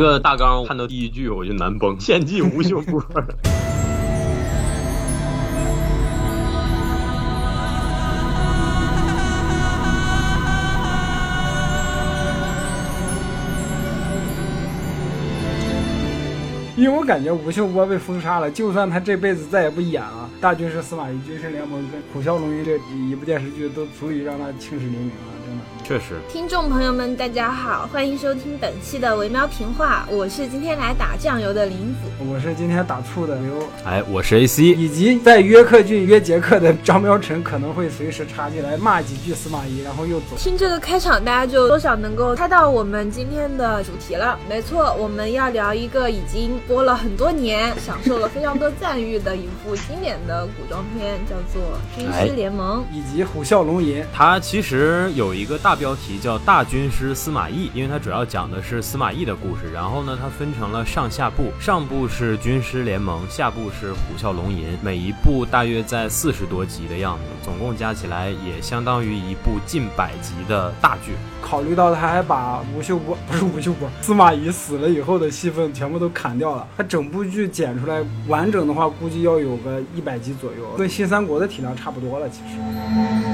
这个大纲看到第一句我就难崩，献祭吴秀波。因为我感觉吴秀波被封杀了，就算他这辈子再也不演了，《大军师司马懿》《军师联盟》跟《虎啸龙吟》这一部电视剧都足以让他青史留名了，确实，听众朋友们，大家好，欢迎收听本期的维喵评话，我是今天来打酱油的林子，我是今天打醋的刘，哎，我是 AC，以及在约克郡约杰克的张喵晨可能会随时插进来骂几句司马懿，然后又走。听这个开场，大家就多少能够猜到我们今天的主题了。没错，我们要聊一个已经播了很多年、享受了非常多赞誉的一部经典的古装片，叫做《军师联盟》，以及《虎啸龙吟》。它其实有一个大标题叫《大军师司马懿》，因为它主要讲的是司马懿的故事。然后呢，它分成了上下部，上部是《军师联盟》，下部是《虎啸龙吟》，每一部大约在四十多集的样子，总共加起来也相当于一部近百集的大剧。考虑到他还把吴秀波不是吴秀波，司马懿死了以后的戏份全部都砍掉了，他整部剧剪出来完整的话，估计要有个一百集左右，跟新三国的体量差不多了，其实。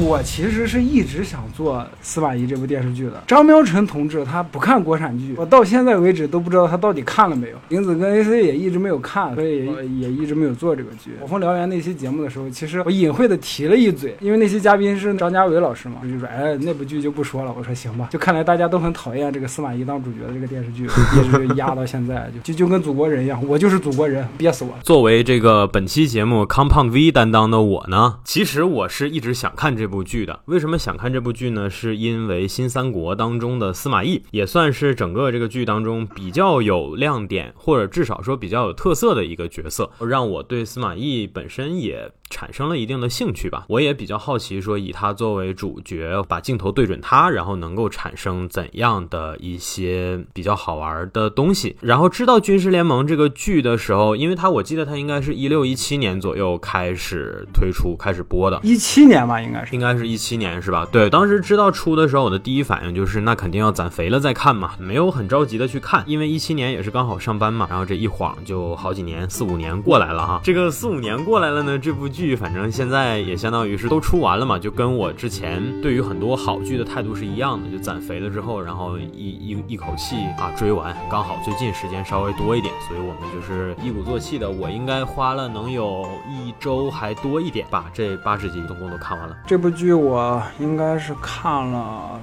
我其实是一直想做司马懿这部电视剧的。张苗晨同志他不看国产剧，我到现在为止都不知道他到底看了没有。林子跟 AC 也一直没有看，所以也一直没有做这个剧。我风燎原那期节目的时候，其实我隐晦的提了一嘴，因为那些嘉宾是张家伟老师嘛，就说哎那部剧就不说了。我说行吧，就看来大家都很讨厌这个司马懿当主角的这个电视剧，一直压到现在，就就就跟祖国人一样，我就是祖国人，憋死我。作为这个本期节目 Compound V 担当的我呢，其实我是一直想看这。这部剧的为什么想看这部剧呢？是因为新三国当中的司马懿也算是整个这个剧当中比较有亮点，或者至少说比较有特色的一个角色，让我对司马懿本身也。产生了一定的兴趣吧，我也比较好奇，说以他作为主角，把镜头对准他，然后能够产生怎样的一些比较好玩的东西。然后知道《军师联盟》这个剧的时候，因为他我记得他应该是一六一七年左右开始推出、开始播的，一七年吧，应该是，应该是一七年是吧？对，当时知道出的时候，我的第一反应就是那肯定要攒肥了再看嘛，没有很着急的去看，因为一七年也是刚好上班嘛，然后这一晃就好几年，四五年过来了哈。这个四五年过来了呢，这部剧。剧反正现在也相当于是都出完了嘛，就跟我之前对于很多好剧的态度是一样的，就攒肥了之后，然后一一一口气啊追完，刚好最近时间稍微多一点，所以我们就是一鼓作气的，我应该花了能有一周还多一点，把这八十集总共都看完了。这部剧我应该是看了。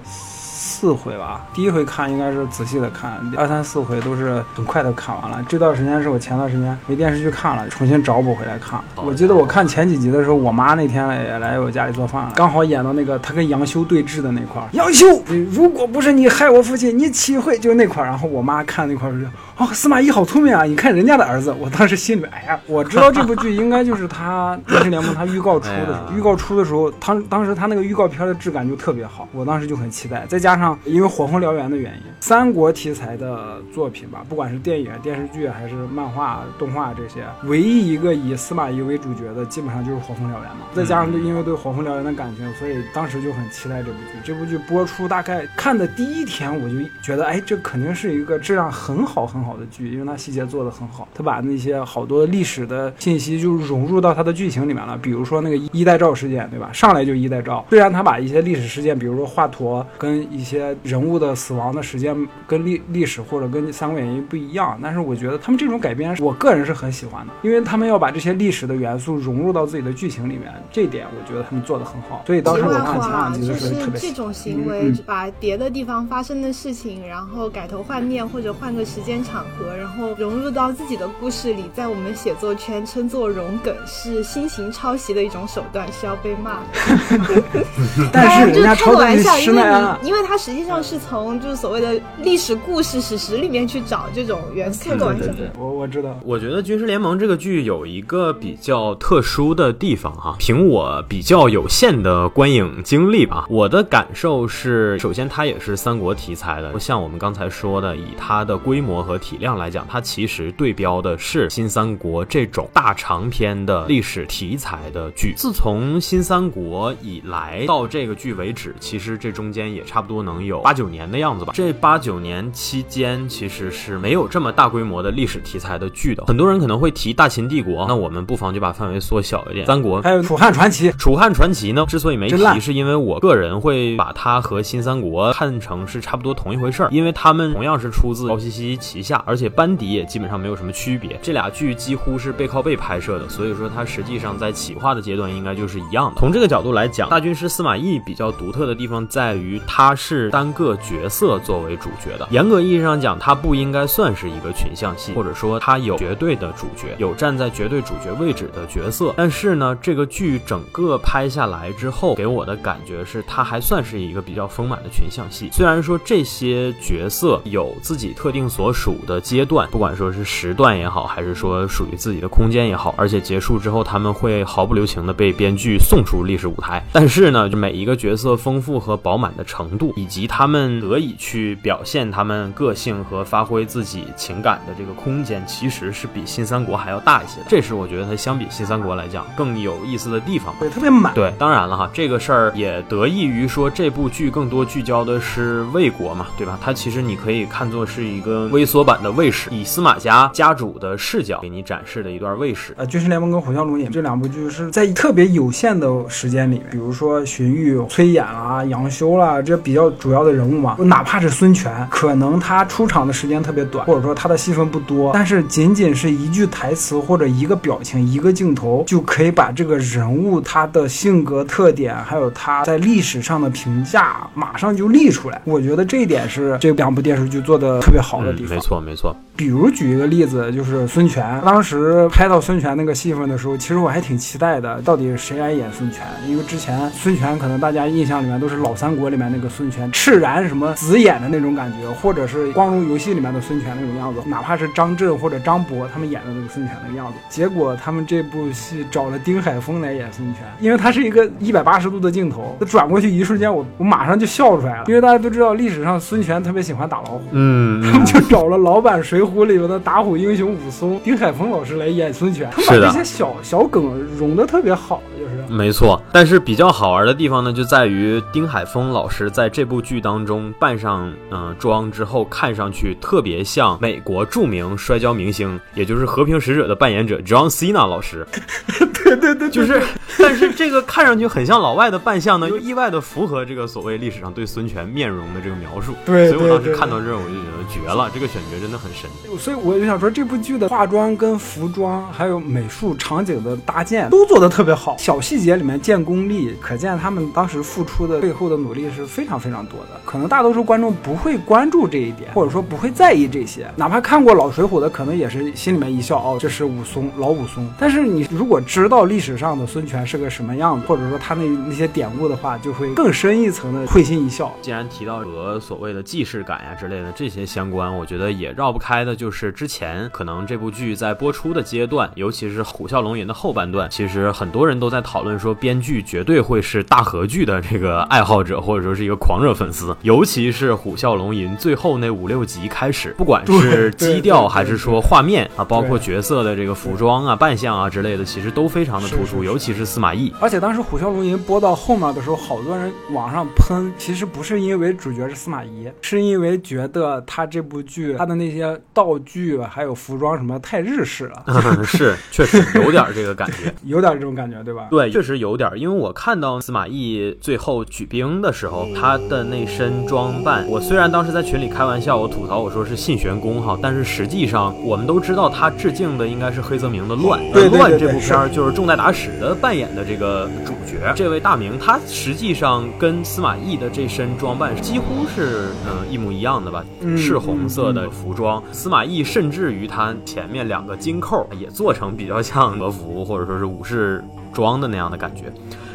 四回吧，第一回看应该是仔细的看，二三四回都是很快的看完了。这段时间是我前段时间没电视剧看了，重新找补回来看。我记得我看前几集的时候，我妈那天也来我家里做饭了，刚好演到那个她跟杨修对峙的那块儿。杨修，如果不是你害我父亲，你岂会就那块儿？然后我妈看那块儿就。哦，司马懿好聪明啊！你看人家的儿子，我当时心里，哎呀，我知道这部剧应该就是他《军师联盟》他预告出的时候，预告出的时候，当当时他那个预告片的质感就特别好，我当时就很期待。再加上因为《火凤燎原》的原因，三国题材的作品吧，不管是电影、电视剧还是漫画、动画这些，唯一一个以司马懿为主角的，基本上就是《火凤燎原》嘛。再加上对因为对《火凤燎原》的感情，所以当时就很期待这部剧。这部剧播出大概看的第一天，我就觉得，哎，这肯定是一个质量很好很。好的剧，因为它细节做的很好，他把那些好多历史的信息就融入到他的剧情里面了。比如说那个一代诏事件，对吧？上来就一代诏，虽然他把一些历史事件，比如说华佗跟一些人物的死亡的时间跟历历史或者跟《三国演义》不一样，但是我觉得他们这种改编，我个人是很喜欢的，因为他们要把这些历史的元素融入到自己的剧情里面，这一点我觉得他们做的很好。所以当时我看前两集的时候特别这种行为，把别的地方发生的事情，然后改头换面或者换个时间长。场合，然后融入到自己的故事里，在我们写作圈称作“融梗”，是新型抄袭的一种手段，是要被骂的。但是人家开个玩笑，因为你，因为它实际上是从就是所谓的历史故事史实里面去找这种元素。开个玩笑，我我知道。我觉得《军事联盟》这个剧有一个比较特殊的地方哈，凭我比较有限的观影经历吧，我的感受是，首先它也是三国题材的，像我们刚才说的，以它的规模和。体量来讲，它其实对标的是新三国这种大长篇的历史题材的剧。自从新三国以来到这个剧为止，其实这中间也差不多能有八九年的样子吧。这八九年期间，其实是没有这么大规模的历史题材的剧的。很多人可能会提大秦帝国，那我们不妨就把范围缩小一点，三国。还有楚汉传奇，楚汉传奇呢，之所以没提，是因为我个人会把它和新三国看成是差不多同一回事儿，因为他们同样是出自高希希旗下，而且班底也基本上没有什么区别。这俩剧几乎是背靠背拍摄的，所以说它实际上在企划的阶段应该就是一样的。从这个角度来讲，大军师司马懿比较独特的地方在于他是单个角色作为主角的，严格意义上讲，他不应该算是一个群像戏，或者说他有绝对的主角，有站在绝对主角位置的角色。但是呢，这个剧整个拍下来之后，给我的感觉是，它还算是一个比较丰满的群像戏。虽然说这些角色有自己特定所属的阶段，不管说是时段也好，还是说属于自己的空间也好，而且结束之后，他们会毫不留情的被编剧送出历史舞台。但是呢，就每一个角色丰富和饱满的程度，以及他们得以去表现他们个性和发挥自己情感的这个空间，其实是比新三国还要大一些的。这是我觉得它相比新三国来讲更有意思的地方。对，特别满。对，当然了哈，这个事儿也得益于说这部剧更多聚焦的是魏国嘛，对吧？它其实你可以看作是一个微缩版的卫史，以司马家家主的视角给你展示的一段卫史。呃，军事联盟跟虎啸龙吟这两部剧是在特别有限的时间里面，比如说荀彧、崔琰啦、杨修啦，这比较主要的人物嘛，哪怕是孙权，可能他出场的时间特别短，或者说他的戏份不多，但是仅仅是一句台词或者一个表情、一个镜头，就可以把这个人物他的性格特点，还有他在历史上的评价，马上就立出来。我觉得这一点是这两部电视剧做的特别好的地嗯，方。没错没错，比如举一个例子，就是孙权，当时拍到孙权那个戏份的时候，其实我还挺期待的，到底谁来演孙权？因为之前孙权可能大家印象里面都是老三国里面那个孙权，赤然什么紫眼的那种感觉，或者是光荣游戏里面的孙权那种样子，哪怕是张震或者张博他们演的那个孙权那个样子。结果他们这部戏找了丁海峰来演孙权，因为他是一个一百八十度的镜头，他转过去一瞬间，我我马上就笑出来了，因为大家都知道历史上孙权特别喜欢打老虎。嗯，他们就找了老版《水浒》里面的打虎英雄武松丁海峰老师来演孙权，他把这些小小梗融的特别好，就是。没错，但是比较好玩的地方呢，就在于丁海峰老师在这部剧当中扮上嗯、呃妆之后，看上去特别像美国著名摔跤明星，也就是《和平使者》的扮演者 John Cena 老师。对对对，就是，但是这个看上去很像老外的扮相呢，又意外的符合这个所谓历史上对孙权面容的这个描述。对所以我当时看到这儿，我就觉得绝了，这个选角真的很神。所以我就想说，这部剧的化妆、跟服装，还有美术、场景的搭建都做得特别好，小细节里面见功力，可见他们当时付出的背后的努力是非常非常多的。可能大多数观众不会关注这一点，或者说不会在意这些，哪怕看过老《水浒》的，可能也是心里面一笑，哦，这是武松，老武松。但是你如果知道历史上的孙权是个什么样子，或者说他那那些典故的话，就会更深一层的会心一笑。既然提到和所谓的既视感呀之类的这些相关，我觉得也绕不开的就是之前可能这部剧在播出的阶段，尤其是《虎啸龙吟》的后半段，其实很多人都在讨论说，编剧绝对会是大河剧的这个爱好者，或者说是一个狂热粉丝。尤其是《虎啸龙吟》最后那五六集开始，不管是基调还是说画面啊，包括角色的这个服装啊、扮相啊之类的，其实都非常的突出，尤其是司马懿。而且当时《虎啸龙吟》播到后面的时候，好多人网上喷，其实不是因为主角是司马懿，是因为觉得他这部剧他的那些道具还有服装什么太日式了，是，确实有点这个感觉。有点这种感觉，对吧？对，确实有点儿，因为我看到司马懿最后举兵的时候，他的那身装扮，我虽然当时在群里开玩笑，我吐槽我说是信玄公哈，但是实际上我们都知道他致敬的应该是黑泽明的《乱》，乱》这部片儿就是重代打史的扮演的这个主角，这位大明，他实际上跟司马懿的这身装扮几乎是嗯、呃一模一样的吧，嗯赤红色的服装，司马懿甚至于他前面两个金扣也做成比较像和服或者说是武士装的那样的感觉，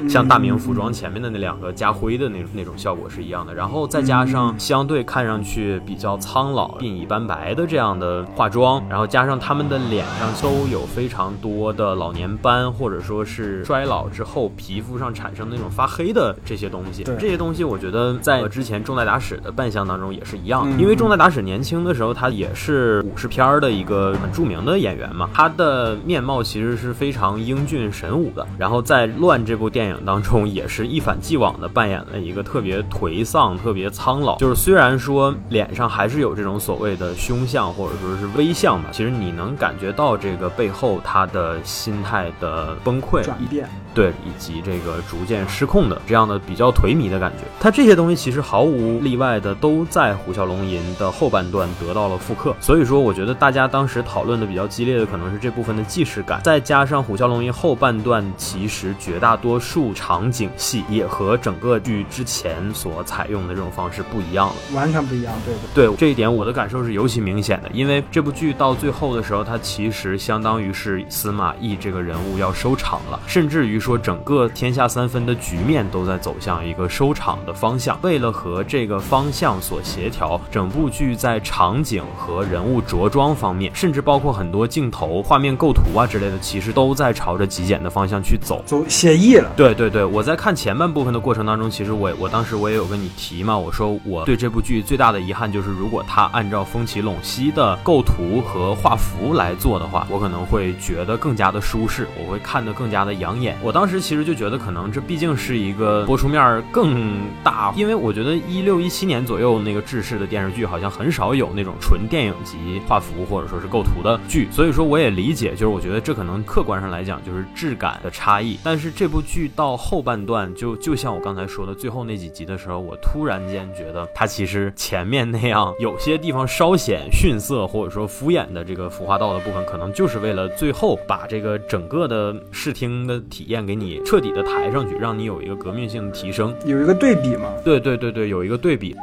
像大明服装前面的那两个家徽的那那种效果是一样的。然后再加上相对看上去比较苍老、鬓已斑白的这样的化妆，然后加上他们的脸上都有非常多的老年斑，或者说是衰老之后皮肤上产生那种发黑的这些东西。这些东西我觉得在之前重代打史的扮相当中也是一样，因为重代打史年轻的时候他也是武士片儿的一个很著名的演员嘛，他的面貌其实是非常英俊神武的。然后在《乱》这部电影当中，也是一反既往的扮演了一个特别颓丧、特别苍老。就是虽然说脸上还是有这种所谓的凶相或者说是微相吧，其实你能感觉到这个背后他的心态的崩溃、转变，对，以及这个逐渐失控的这样的比较颓靡的感觉。他这些东西其实毫无例外的都在《虎啸龙吟》的后半段得到了复刻。所以说，我觉得大家当时讨论的比较激烈的可能是这部分的既视感，再加上《虎啸龙吟》后半段其实绝大多数场景戏也和整个剧之前所采用的这种方式不一样了，完全不一样。对对，这一点我的感受是尤其明显的，因为这部剧到最后的时候，它其实相当于是司马懿这个人物要收场了，甚至于说整个天下三分的局面都在走向一个收场的方向。为了和这个方向所协调，整部剧在场景和人物着装方面，甚至包括很多镜头、画面构图啊之类的，其实都在朝着极简的方向去走，走写意了。对对对，我在看前半部分的过程当中，其实我我当时我也有跟你提嘛，我说我对这部剧最大的遗憾就是，如果他按照风起陇西的构图和画幅来做的话，我可能会觉得更加的舒适，我会看得更加的养眼。我我当时其实就觉得，可能这毕竟是一个播出面更大，因为我觉得一六一七年左右那个制式的电视剧好像很少有那种纯电影级画幅或者说是构图的剧，所以说我也理解，就是我觉得这可能客观上来讲就是质感的差异。但是这部剧到后半段，就就像我刚才说的，最后那几集的时候，我突然间觉得它其实前面那样有些地方稍显逊色或者说敷衍的这个服化道的部分，可能就是为了最后把这个整个的视听的体验给你彻底的抬上去，让你有一个革命性的提升，有一个对比嘛？对对对对，有一个对比。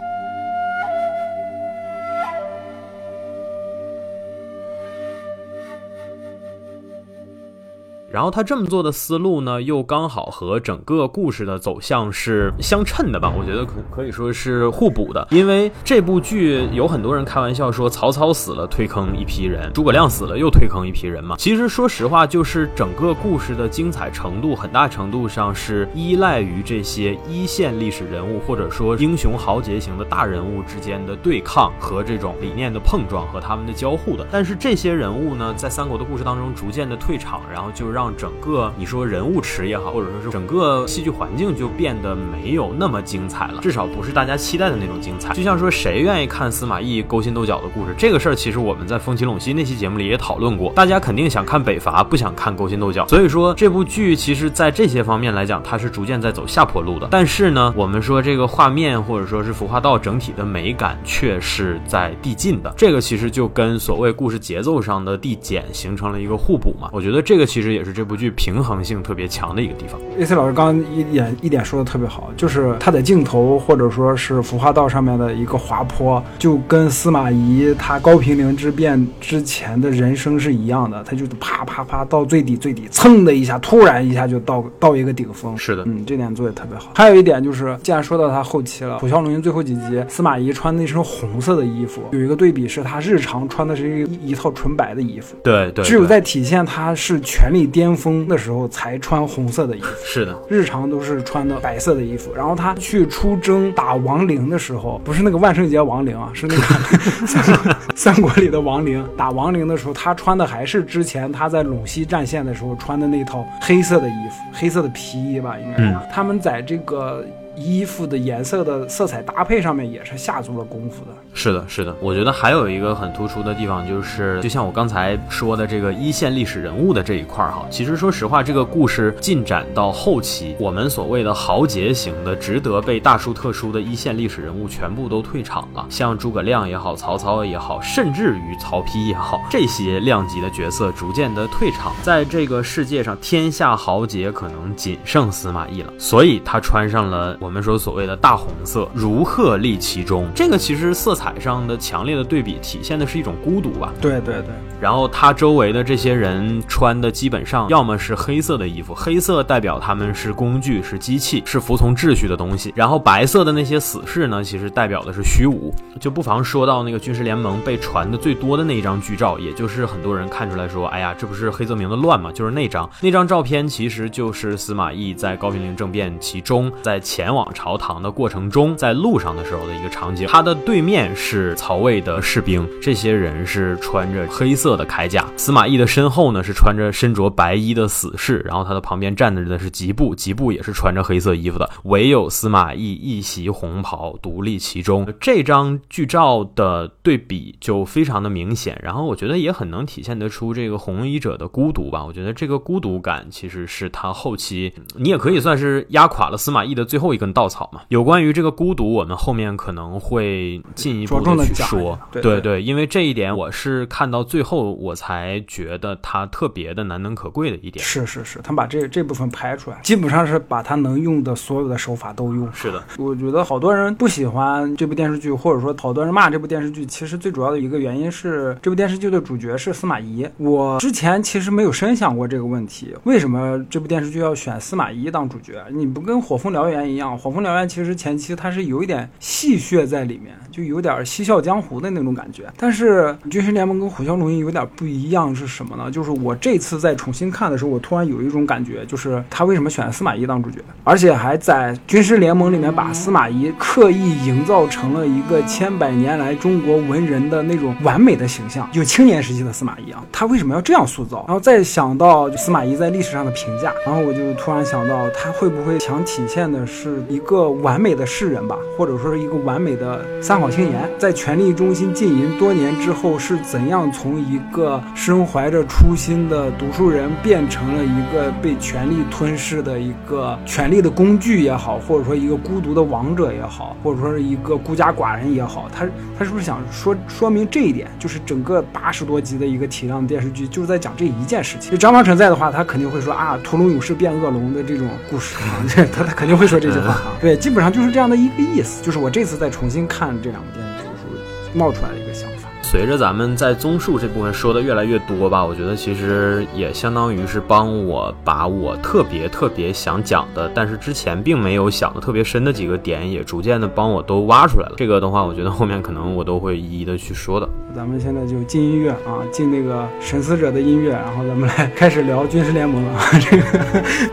然后他这么做的思路呢，又刚好和整个故事的走向是相称的吧？我觉得可可以说是互补的。因为这部剧有很多人开玩笑说，曹操死了推坑一批人，诸葛亮死了又推坑一批人嘛。其实说实话，就是整个故事的精彩程度，很大程度上是依赖于这些一线历史人物或者说英雄豪杰型的大人物之间的对抗和这种理念的碰撞和他们的交互的。但是这些人物呢，在三国的故事当中逐渐的退场，然后就让整个你说人物池也好，或者说是整个戏剧环境就变得没有那么精彩了，至少不是大家期待的那种精彩。就像说谁愿意看司马懿勾心斗角的故事，这个事儿其实我们在《风起陇西》那期节目里也讨论过，大家肯定想看北伐，不想看勾心斗角。所以说这部剧其实在这些方面来讲，它是逐渐在走下坡路的。但是呢，我们说这个画面或者说是服化道整体的美感却是在递进的。这个其实就跟所谓故事节奏上的递减形成了一个互补嘛。我觉得这个其实也是。这部剧平衡性特别强的一个地方。A.C. 老师刚刚一点一点说的特别好，就是他的镜头或者说是服化道上面的一个滑坡，就跟司马懿他高平陵之变之前的人生是一样的，他就是啪啪啪到最底最底，蹭的一下，突然一下就到到一个顶峰。是的，嗯，这点做的特别好。还有一点就是，既然说到他后期了，《虎啸龙吟》最后几集，司马懿穿那身红色的衣服，有一个对比是他日常穿的是一一套纯白的衣服。对对，只有在体现他是权力巅。峰的时候才穿红色的衣服，是的，日常都是穿的白色的衣服。然后他去出征打亡灵的时候，不是那个万圣节亡灵啊，是那个三国里的亡灵。打亡灵的时候，他穿的还是之前他在陇西战线的时候穿的那套黑色的衣服，黑色的皮衣吧，应该是。他们在这个。衣服的颜色的色彩搭配上面也是下足了功夫的。是的，是的，我觉得还有一个很突出的地方，就是就像我刚才说的这个一线历史人物的这一块儿哈。其实说实话，这个故事进展到后期，我们所谓的豪杰型的、值得被大书特书的一线历史人物全部都退场了。像诸葛亮也好，曹操也好，甚至于曹丕也好，这些量级的角色逐渐的退场。在这个世界上，天下豪杰可能仅剩司马懿了，所以他穿上了。我们说所谓的大红色，如鹤立其中。这个其实色彩上的强烈的对比，体现的是一种孤独吧。对对对。然后他周围的这些人穿的基本上要么是黑色的衣服，黑色代表他们是工具、是机器、是服从秩序的东西。然后白色的那些死士呢，其实代表的是虚无。就不妨说到那个军事联盟被传的最多的那一张剧照，也就是很多人看出来说，哎呀，这不是黑泽明的乱吗？就是那张那张照片，其实就是司马懿在高平陵政变其中，在前往朝堂的过程中，在路上的时候的一个场景。他的对面是曹魏的士兵，这些人是穿着黑色。的铠甲，司马懿的身后呢是穿着身着白衣的死士，然后他的旁边站着的是吉布，吉布也是穿着黑色衣服的，唯有司马懿一袭红袍独立其中。这张剧照的对比就非常的明显，然后我觉得也很能体现得出这个红衣者的孤独吧。我觉得这个孤独感其实是他后期，你也可以算是压垮了司马懿的最后一根稻草嘛。有关于这个孤独，我们后面可能会进一步的去说，对对，因为这一点我是看到最后。后我才觉得他特别的难能可贵的一点是是是，他把这这部分拍出来，基本上是把他能用的所有的手法都用。是的，我觉得好多人不喜欢这部电视剧，或者说好多人骂这部电视剧，其实最主要的一个原因是这部电视剧的主角是司马懿。我之前其实没有深想过这个问题，为什么这部电视剧要选司马懿当主角？你不跟《火凤燎原》一样，《火凤燎原》其实前期它是有一点戏谑在里面，就有点嬉笑江湖的那种感觉。但是《军师联盟》跟《虎啸龙吟》有点不一样是什么呢？就是我这次再重新看的时候，我突然有一种感觉，就是他为什么选司马懿当主角，而且还在军师联盟里面把司马懿刻意营造成了一个千百年来中国文人的那种完美的形象，就青年时期的司马懿啊，他为什么要这样塑造？然后再想到司马懿在历史上的评价，然后我就突然想到，他会不会想体现的是一个完美的士人吧，或者说是一个完美的三好青年，在权力中心浸淫多年之后，是怎样从一个身怀着初心的读书人，变成了一个被权力吞噬的一个权力的工具也好，或者说一个孤独的王者也好，或者说是一个孤家寡人也好，他他是不是想说说明这一点？就是整个八十多集的一个体量电视剧，就是在讲这一件事情。就张方成在的话，他肯定会说啊，屠龙勇士变恶龙的这种故事，他他肯定会说这句话啊。对，基本上就是这样的一个意思。就是我这次再重新看这两部电视剧的时候，冒出来的一个想法。随着咱们在综述这部分说的越来越多吧，我觉得其实也相当于是帮我把我特别特别想讲的，但是之前并没有想的特别深的几个点，也逐渐的帮我都挖出来了。这个的话，我觉得后面可能我都会一一的去说的。咱们现在就进音乐啊，进那个神思者的音乐，然后咱们来开始聊军事联盟啊，这个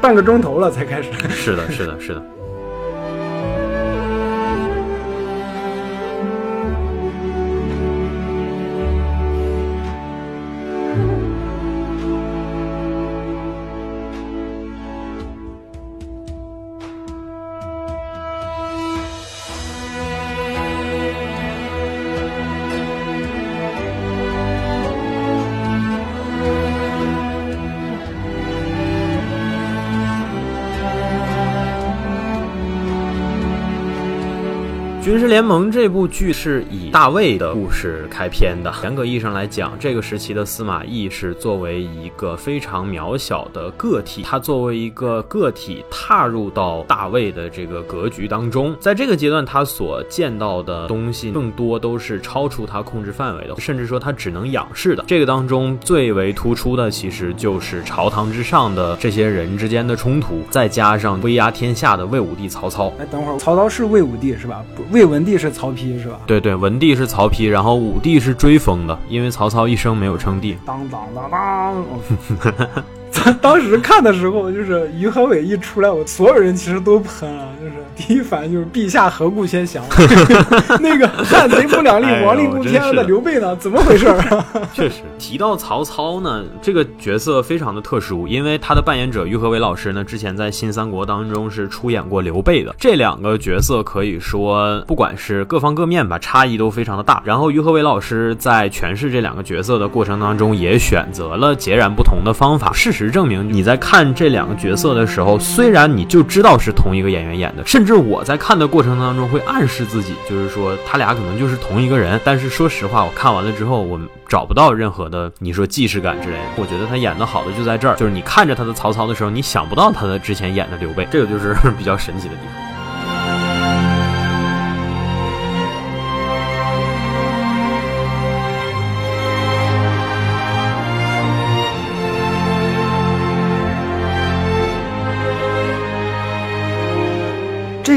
半个钟头了才开始。是的，是的，是的。联盟这部剧是以大卫的故事开篇的。严格意义上来讲，这个时期的司马懿是作为一个非常渺小的个体，他作为一个个体踏入到大卫的这个格局当中，在这个阶段，他所见到的东西更多都是超出他控制范围的，甚至说他只能仰视的。这个当中最为突出的，其实就是朝堂之上的这些人之间的冲突，再加上威压天下的魏武帝曹操。哎，等会儿，曹操是魏武帝是吧？魏武文帝是曹丕是吧？对对，文帝是曹丕，然后武帝是追封的，因为曹操一生没有称帝。当当当当。当时看的时候，就是于和伟一出来，我所有人其实都喷了，就是 第一反应就是陛下何故先降？那个汉贼不两立，王令不偏的刘备呢？怎么回事？确实，提到曹操呢，这个角色非常的特殊，因为他的扮演者于和伟老师呢，之前在新三国当中是出演过刘备的。这两个角色可以说，不管是各方各面吧，差异都非常的大。然后于和伟老师在诠释这两个角色的过程当中，也选择了截然不同的方法。事实。证明你在看这两个角色的时候，虽然你就知道是同一个演员演的，甚至我在看的过程当中会暗示自己，就是说他俩可能就是同一个人。但是说实话，我看完了之后，我找不到任何的你说既视感之类的。我觉得他演的好的就在这儿，就是你看着他的曹操的时候，你想不到他的之前演的刘备，这个就是比较神奇的地方。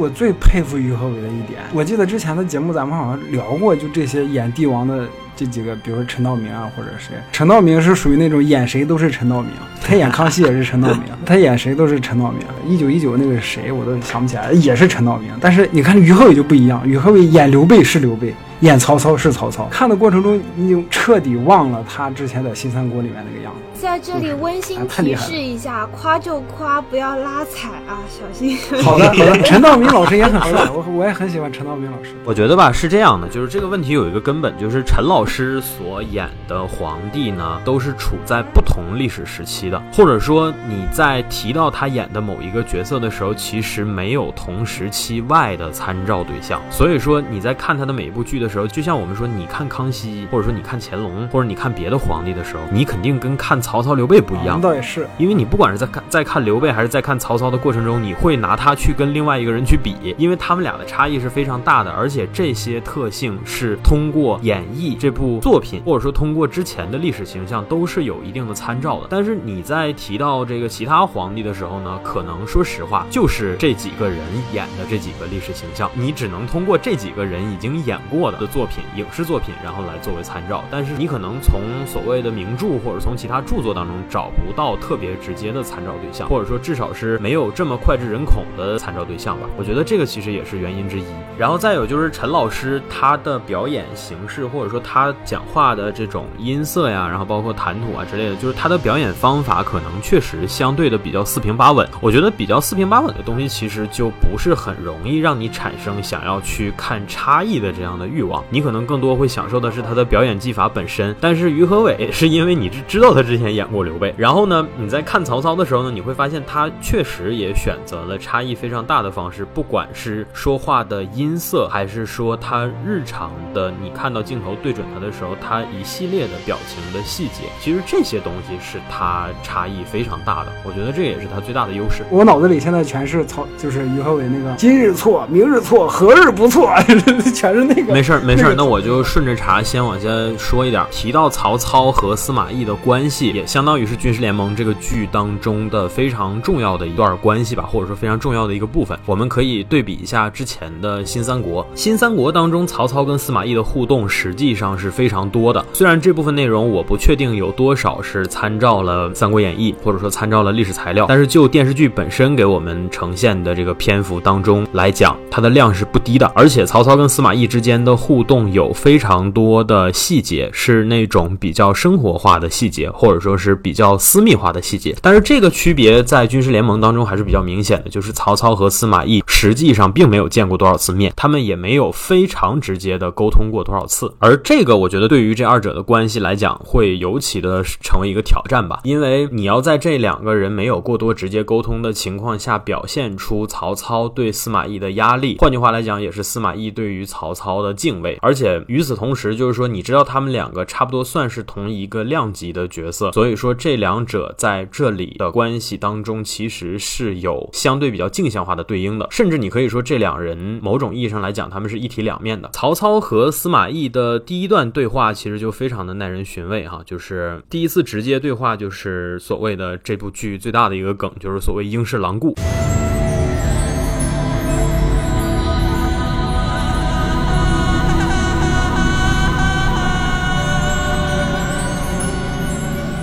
我最佩服于和伟的一点。我记得之前的节目咱们好像聊过，就这些演帝王的这几个，比如说陈道明啊，或者谁。陈道明是属于那种演谁都是陈道明，他演康熙也是陈道明，他演谁都是陈道明。一九一九那个是谁我都想不起来，也是陈道明。但是你看于和伟就不一样，于和伟演刘备是刘备。演曹操是曹操，看的过程中你就彻底忘了他之前在新三国里面那个样子。在这里温馨提示一下，夸就夸，不要拉踩啊，小心。好的，好的。陈道明老师也很帅，我我也很喜欢陈道明老师。我觉得吧是这样的，就是这个问题有一个根本，就是陈老师所演的皇帝呢，都是处在不同历史时期的，或者说你在提到他演的某一个角色的时候，其实没有同时期外的参照对象，所以说你在看他的每一部剧的时候，就像我们说你看康熙，或者说你看乾隆，或者你看别的皇帝的时候，你肯定跟看。曹操、刘备不一样，倒也是，因为你不管是在看在看刘备还是在看曹操的过程中，你会拿他去跟另外一个人去比，因为他们俩的差异是非常大的，而且这些特性是通过演绎这部作品，或者说通过之前的历史形象都是有一定的参照的。但是你在提到这个其他皇帝的时候呢，可能说实话就是这几个人演的这几个历史形象，你只能通过这几个人已经演过的作品、影视作品，然后来作为参照。但是你可能从所谓的名著或者从其他著作当中找不到特别直接的参照对象，或者说至少是没有这么脍炙人口的参照对象吧。我觉觉得这个其实也是原因之一。然后再有就是陈老师他的表演形式，或者说他讲话的这种音色呀，然后包括谈吐啊之类的，就是他的表演方法可能确实相对的比较四平八稳。我觉得比较四平八稳的东西，其实就不是很容易让你产生想要去看差异的这样的欲望。你可能更多会享受的是他的表演技法本身。但是于和伟是因为你知知道他之前。演过刘备，然后呢，你在看曹操的时候呢，你会发现他确实也选择了差异非常大的方式，不管是说话的音色，还是说他日常的，你看到镜头对准他的时候，他一系列的表情的细节，其实这些东西是他差异非常大的。我觉得这也是他最大的优势。我脑子里现在全是曹，就是于和伟那个今日错，明日错，何日不错，全是那个。没事儿，没事儿，那我就顺着茬先往下说一点，提到曹操和司马懿的关系。也相当于是军事联盟这个剧当中的非常重要的一段关系吧，或者说非常重要的一个部分。我们可以以对比一下之前的新三国。新三国当中，曹操跟司马懿的互动实际上是非常多的。虽然这部分内容我不确定有多少是参照了《三国演义》，或者说参照了历史材料，但是就电视剧本身给我们呈现的这个篇幅当中来讲，它的量是不低的。而且曹操跟司马懿之间的互动有非常多的细节，是那种比较生活化的细节，或者说。说是比较私密化的细节，但是这个区别在军事联盟当中还是比较明显的，就是曹操和司马懿实际上并没有见过多少次面，他们也没有非常直接的沟通过多少次，而这个我觉得对于这二者的关系来讲，会尤其的成为一个挑战吧，因为你要在这两个人没有过多直接沟通的情况下，表现出曹操对司马懿的压力，换句话来讲，也是司马懿对于曹操的敬畏，而且与此同时，就是说你知道他们两个差不多算是同一个量级的角色。所以说，这两者在这里的关系当中，其实是有相对比较镜像化的对应的，甚甚至你可以说，这两人某种意义上来讲，他们是一体两面的。曹操和司马懿的第一段对话，其实就非常的耐人寻味哈，就是第一次直接对话，就是所谓的这部剧最大的一个梗，就是所谓英式狼顾。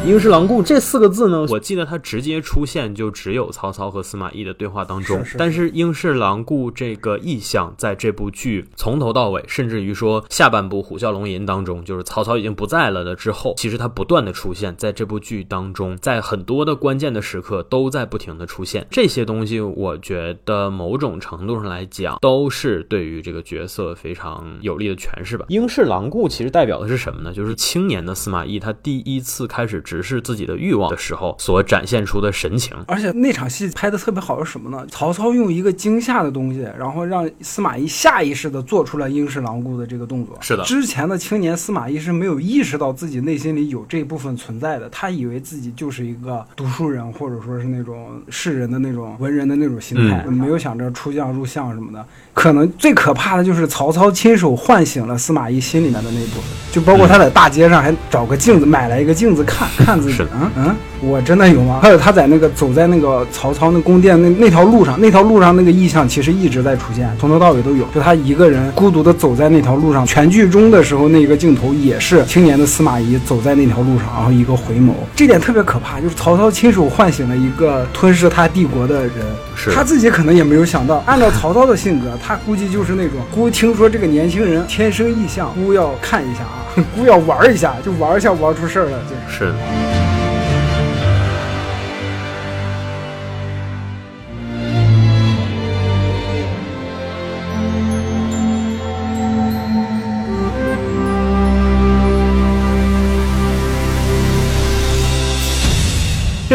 英式狼顾这四个字呢，我记得它直接出现就只有曹操和司马懿的对话当中。但是英式狼顾这个意象在这部剧从头到尾，甚至于说下半部虎啸龙吟当中，就是曹操已经不在了的之后，其实它不断的出现在这部剧当中，在很多的关键的时刻都在不停的出现。这些东西，我觉得某种程度上来讲，都是对于这个角色非常有力的诠释吧。英式狼顾其实代表的是什么呢？就是青年的司马懿，他第一次开始直。直视自己的欲望的时候所展现出的神情，而且那场戏拍的特别好是什么呢？曹操用一个惊吓的东西，然后让司马懿下意识的做出了英式狼顾的这个动作。是的，之前的青年司马懿是没有意识到自己内心里有这部分存在的，他以为自己就是一个读书人，或者说是那种世人的那种文人的那种心态，没有想着出将入相什么的。可能最可怕的就是曹操亲手唤醒了司马懿心里面的那部分，就包括他在大街上还找个镜子，买来一个镜子看。看自己，嗯嗯，我真的有吗？还有他在那个走在那个曹操那宫殿那那条路上，那条路上那个意象其实一直在出现，从头到尾都有。就他一个人孤独的走在那条路上，全剧中的时候那个镜头也是青年的司马懿走在那条路上，然后一个回眸，这点特别可怕，就是曹操亲手唤醒了一个吞噬他帝国的人，是他自己可能也没有想到，按照曹操的性格，他估计就是那种 姑听说这个年轻人天生异象，姑要看一下啊，姑要玩一下，就玩一下玩出事儿了，就是。是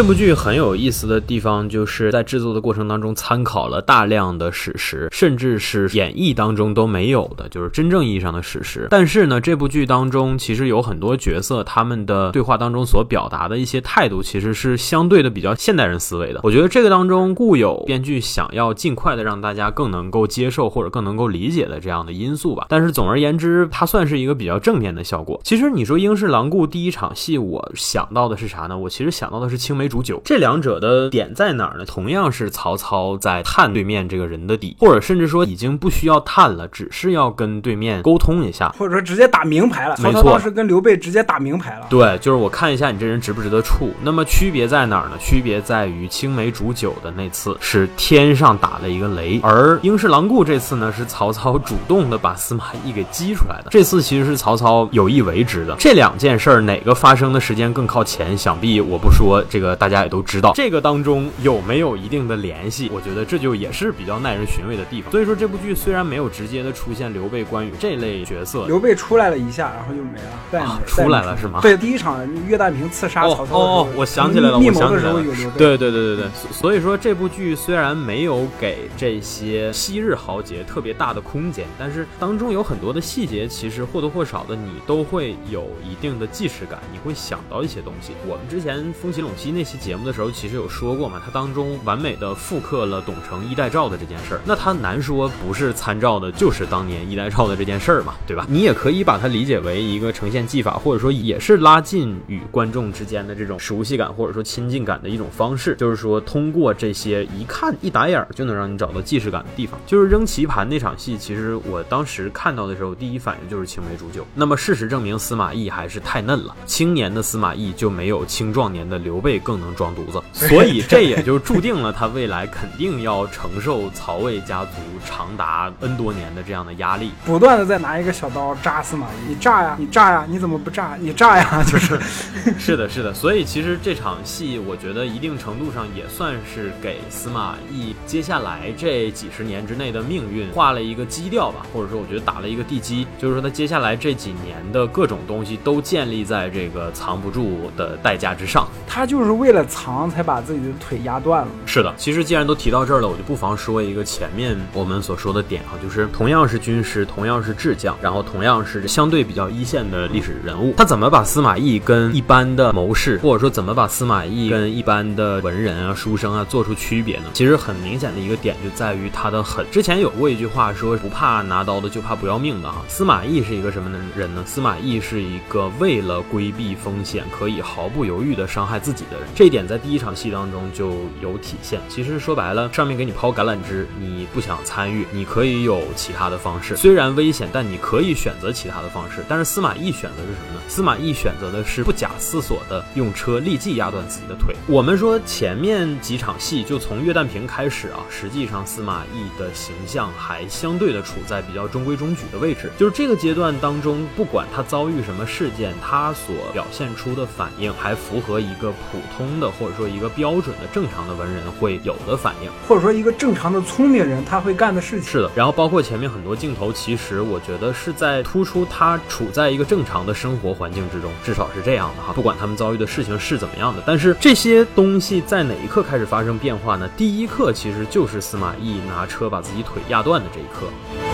这部剧很有意思的地方，就是在制作的过程当中参考了大量的史实，甚至是演绎当中都没有的，就是真正意义上的史实。但是呢，这部剧当中其实有很多角色，他们的对话当中所表达的一些态度，其实是相对的比较现代人思维的。我觉得这个当中固有编剧想要尽快的让大家更能够接受或者更能够理解的这样的因素吧。但是总而言之，它算是一个比较正面的效果。其实你说英式狼顾第一场戏，我想到的是啥呢？我其实想到的是青梅煮酒，这两者的点在哪儿呢？同样是曹操在探对面这个人的底，或者甚至说已经不需要探了，只是要跟对面沟通一下。或者说直接打明牌了。曹操当时跟刘备直接打明牌了。对，就是我看一下你这人值不值得处。那么区别在哪儿呢？区别在于青梅煮酒的那次是天上打了一个雷，而英式狼顾这次呢是曹操主动的把司马懿给激出来的。这次其实是曹操有意为之的。这两件事儿哪个发生的时间更靠前？想必我不说，这个大家也都知道。这个当中有没有一定的联系？我觉得这就也是比较耐人寻味的地方。所以说这部剧虽然没有直接的出现刘备、关羽这类角色，刘备出来了一下，然后就没了，再没、啊出来了是吗对，第一场岳大平刺杀哦曹操哦哦，我想起来了，密谋的我想起来了时候有刘备。对对对对对，所所以说这部剧虽然没有给这些昔日豪杰特别大的空间，但是当中有很多的细节，其实或多或少的你都会有一定的既视感，你会想到一些东西。我们之前风起陇西那这期节目的时候，其实有说过嘛，它当中完美的复刻了董承衣带诏的这件事儿，那他难说不是参照的，就是当年衣带诏的这件事儿嘛，对吧？你也可以把它理解为一个呈现技法，或者说也是拉近与观众之间的这种熟悉感或者说亲近感的一种方式，就是说通过这些一看一打眼儿就能让你找到既视感的地方。就是扔棋盘那场戏，其实我当时看到的时候，第一反应就是青梅煮酒。那么事实证明，司马懿还是太嫩了，青年的司马懿就没有青壮年的刘备更能装犊子，所以这也就注定了他未来肯定要承受曹魏家族长达 N 多年的这样的压力。不断的在拿一个小刀扎司马懿，你炸呀，你炸呀，你怎么不炸？你炸呀，就是是的，是的，所以其实这场戏，我觉得一定程度上也算是给司马懿接下来这几十年之内的命运画了一个基调吧，或者说我觉得打了一个地基，就是说他接下来这几年的各种东西都建立在这个藏不住的代价之上。他就是为了藏才把自己的腿压断了。是的，其实既然都提到这儿了，我就不妨说一个前面我们所说的点哈，就是同样是军师，同样是智将，然后同样是相对比较一线的历史人物，他怎么把司马懿跟一般的谋士，或者说怎么把司马懿跟一般的文人啊、书生啊做出区别呢？其实很明显的一个点就在于他的狠。之前有过一句话说，不怕拿刀的，就怕不要命的哈。司马懿是一个什么人呢？司马懿是一个为了规避风险，可以毫不犹豫的伤害自己的人。这一点在第一场戏当中就有体现。其实说白了，上面给你抛橄榄枝，你不想参与，你可以有其他的方式，虽然危险，但你可以选择其他的方式。但是司马懿选择是什么呢？司马懿选择的是不假思索的用车立即压断自己的腿。我们说前面几场戏就从岳旦平开始啊，实际上司马懿的形象还相对的处在比较中规中矩的位置。就是这个阶段当中，不管他遭遇什么事件，他所表现出的反应还符合一个普通通的或者说一个标准的正常的文人会有的反应。或者说一个正常的聪明人他会干的事情。是的，然后包括前面很多镜头，其实我觉得是在突出他处在一个正常的生活环境之中，至少是这样的哈。不管他们遭遇的事情是怎么样的，但是这些东西在哪一刻开始发生变化呢？第一刻其实就是司马懿拿车把自己腿压断的这一刻。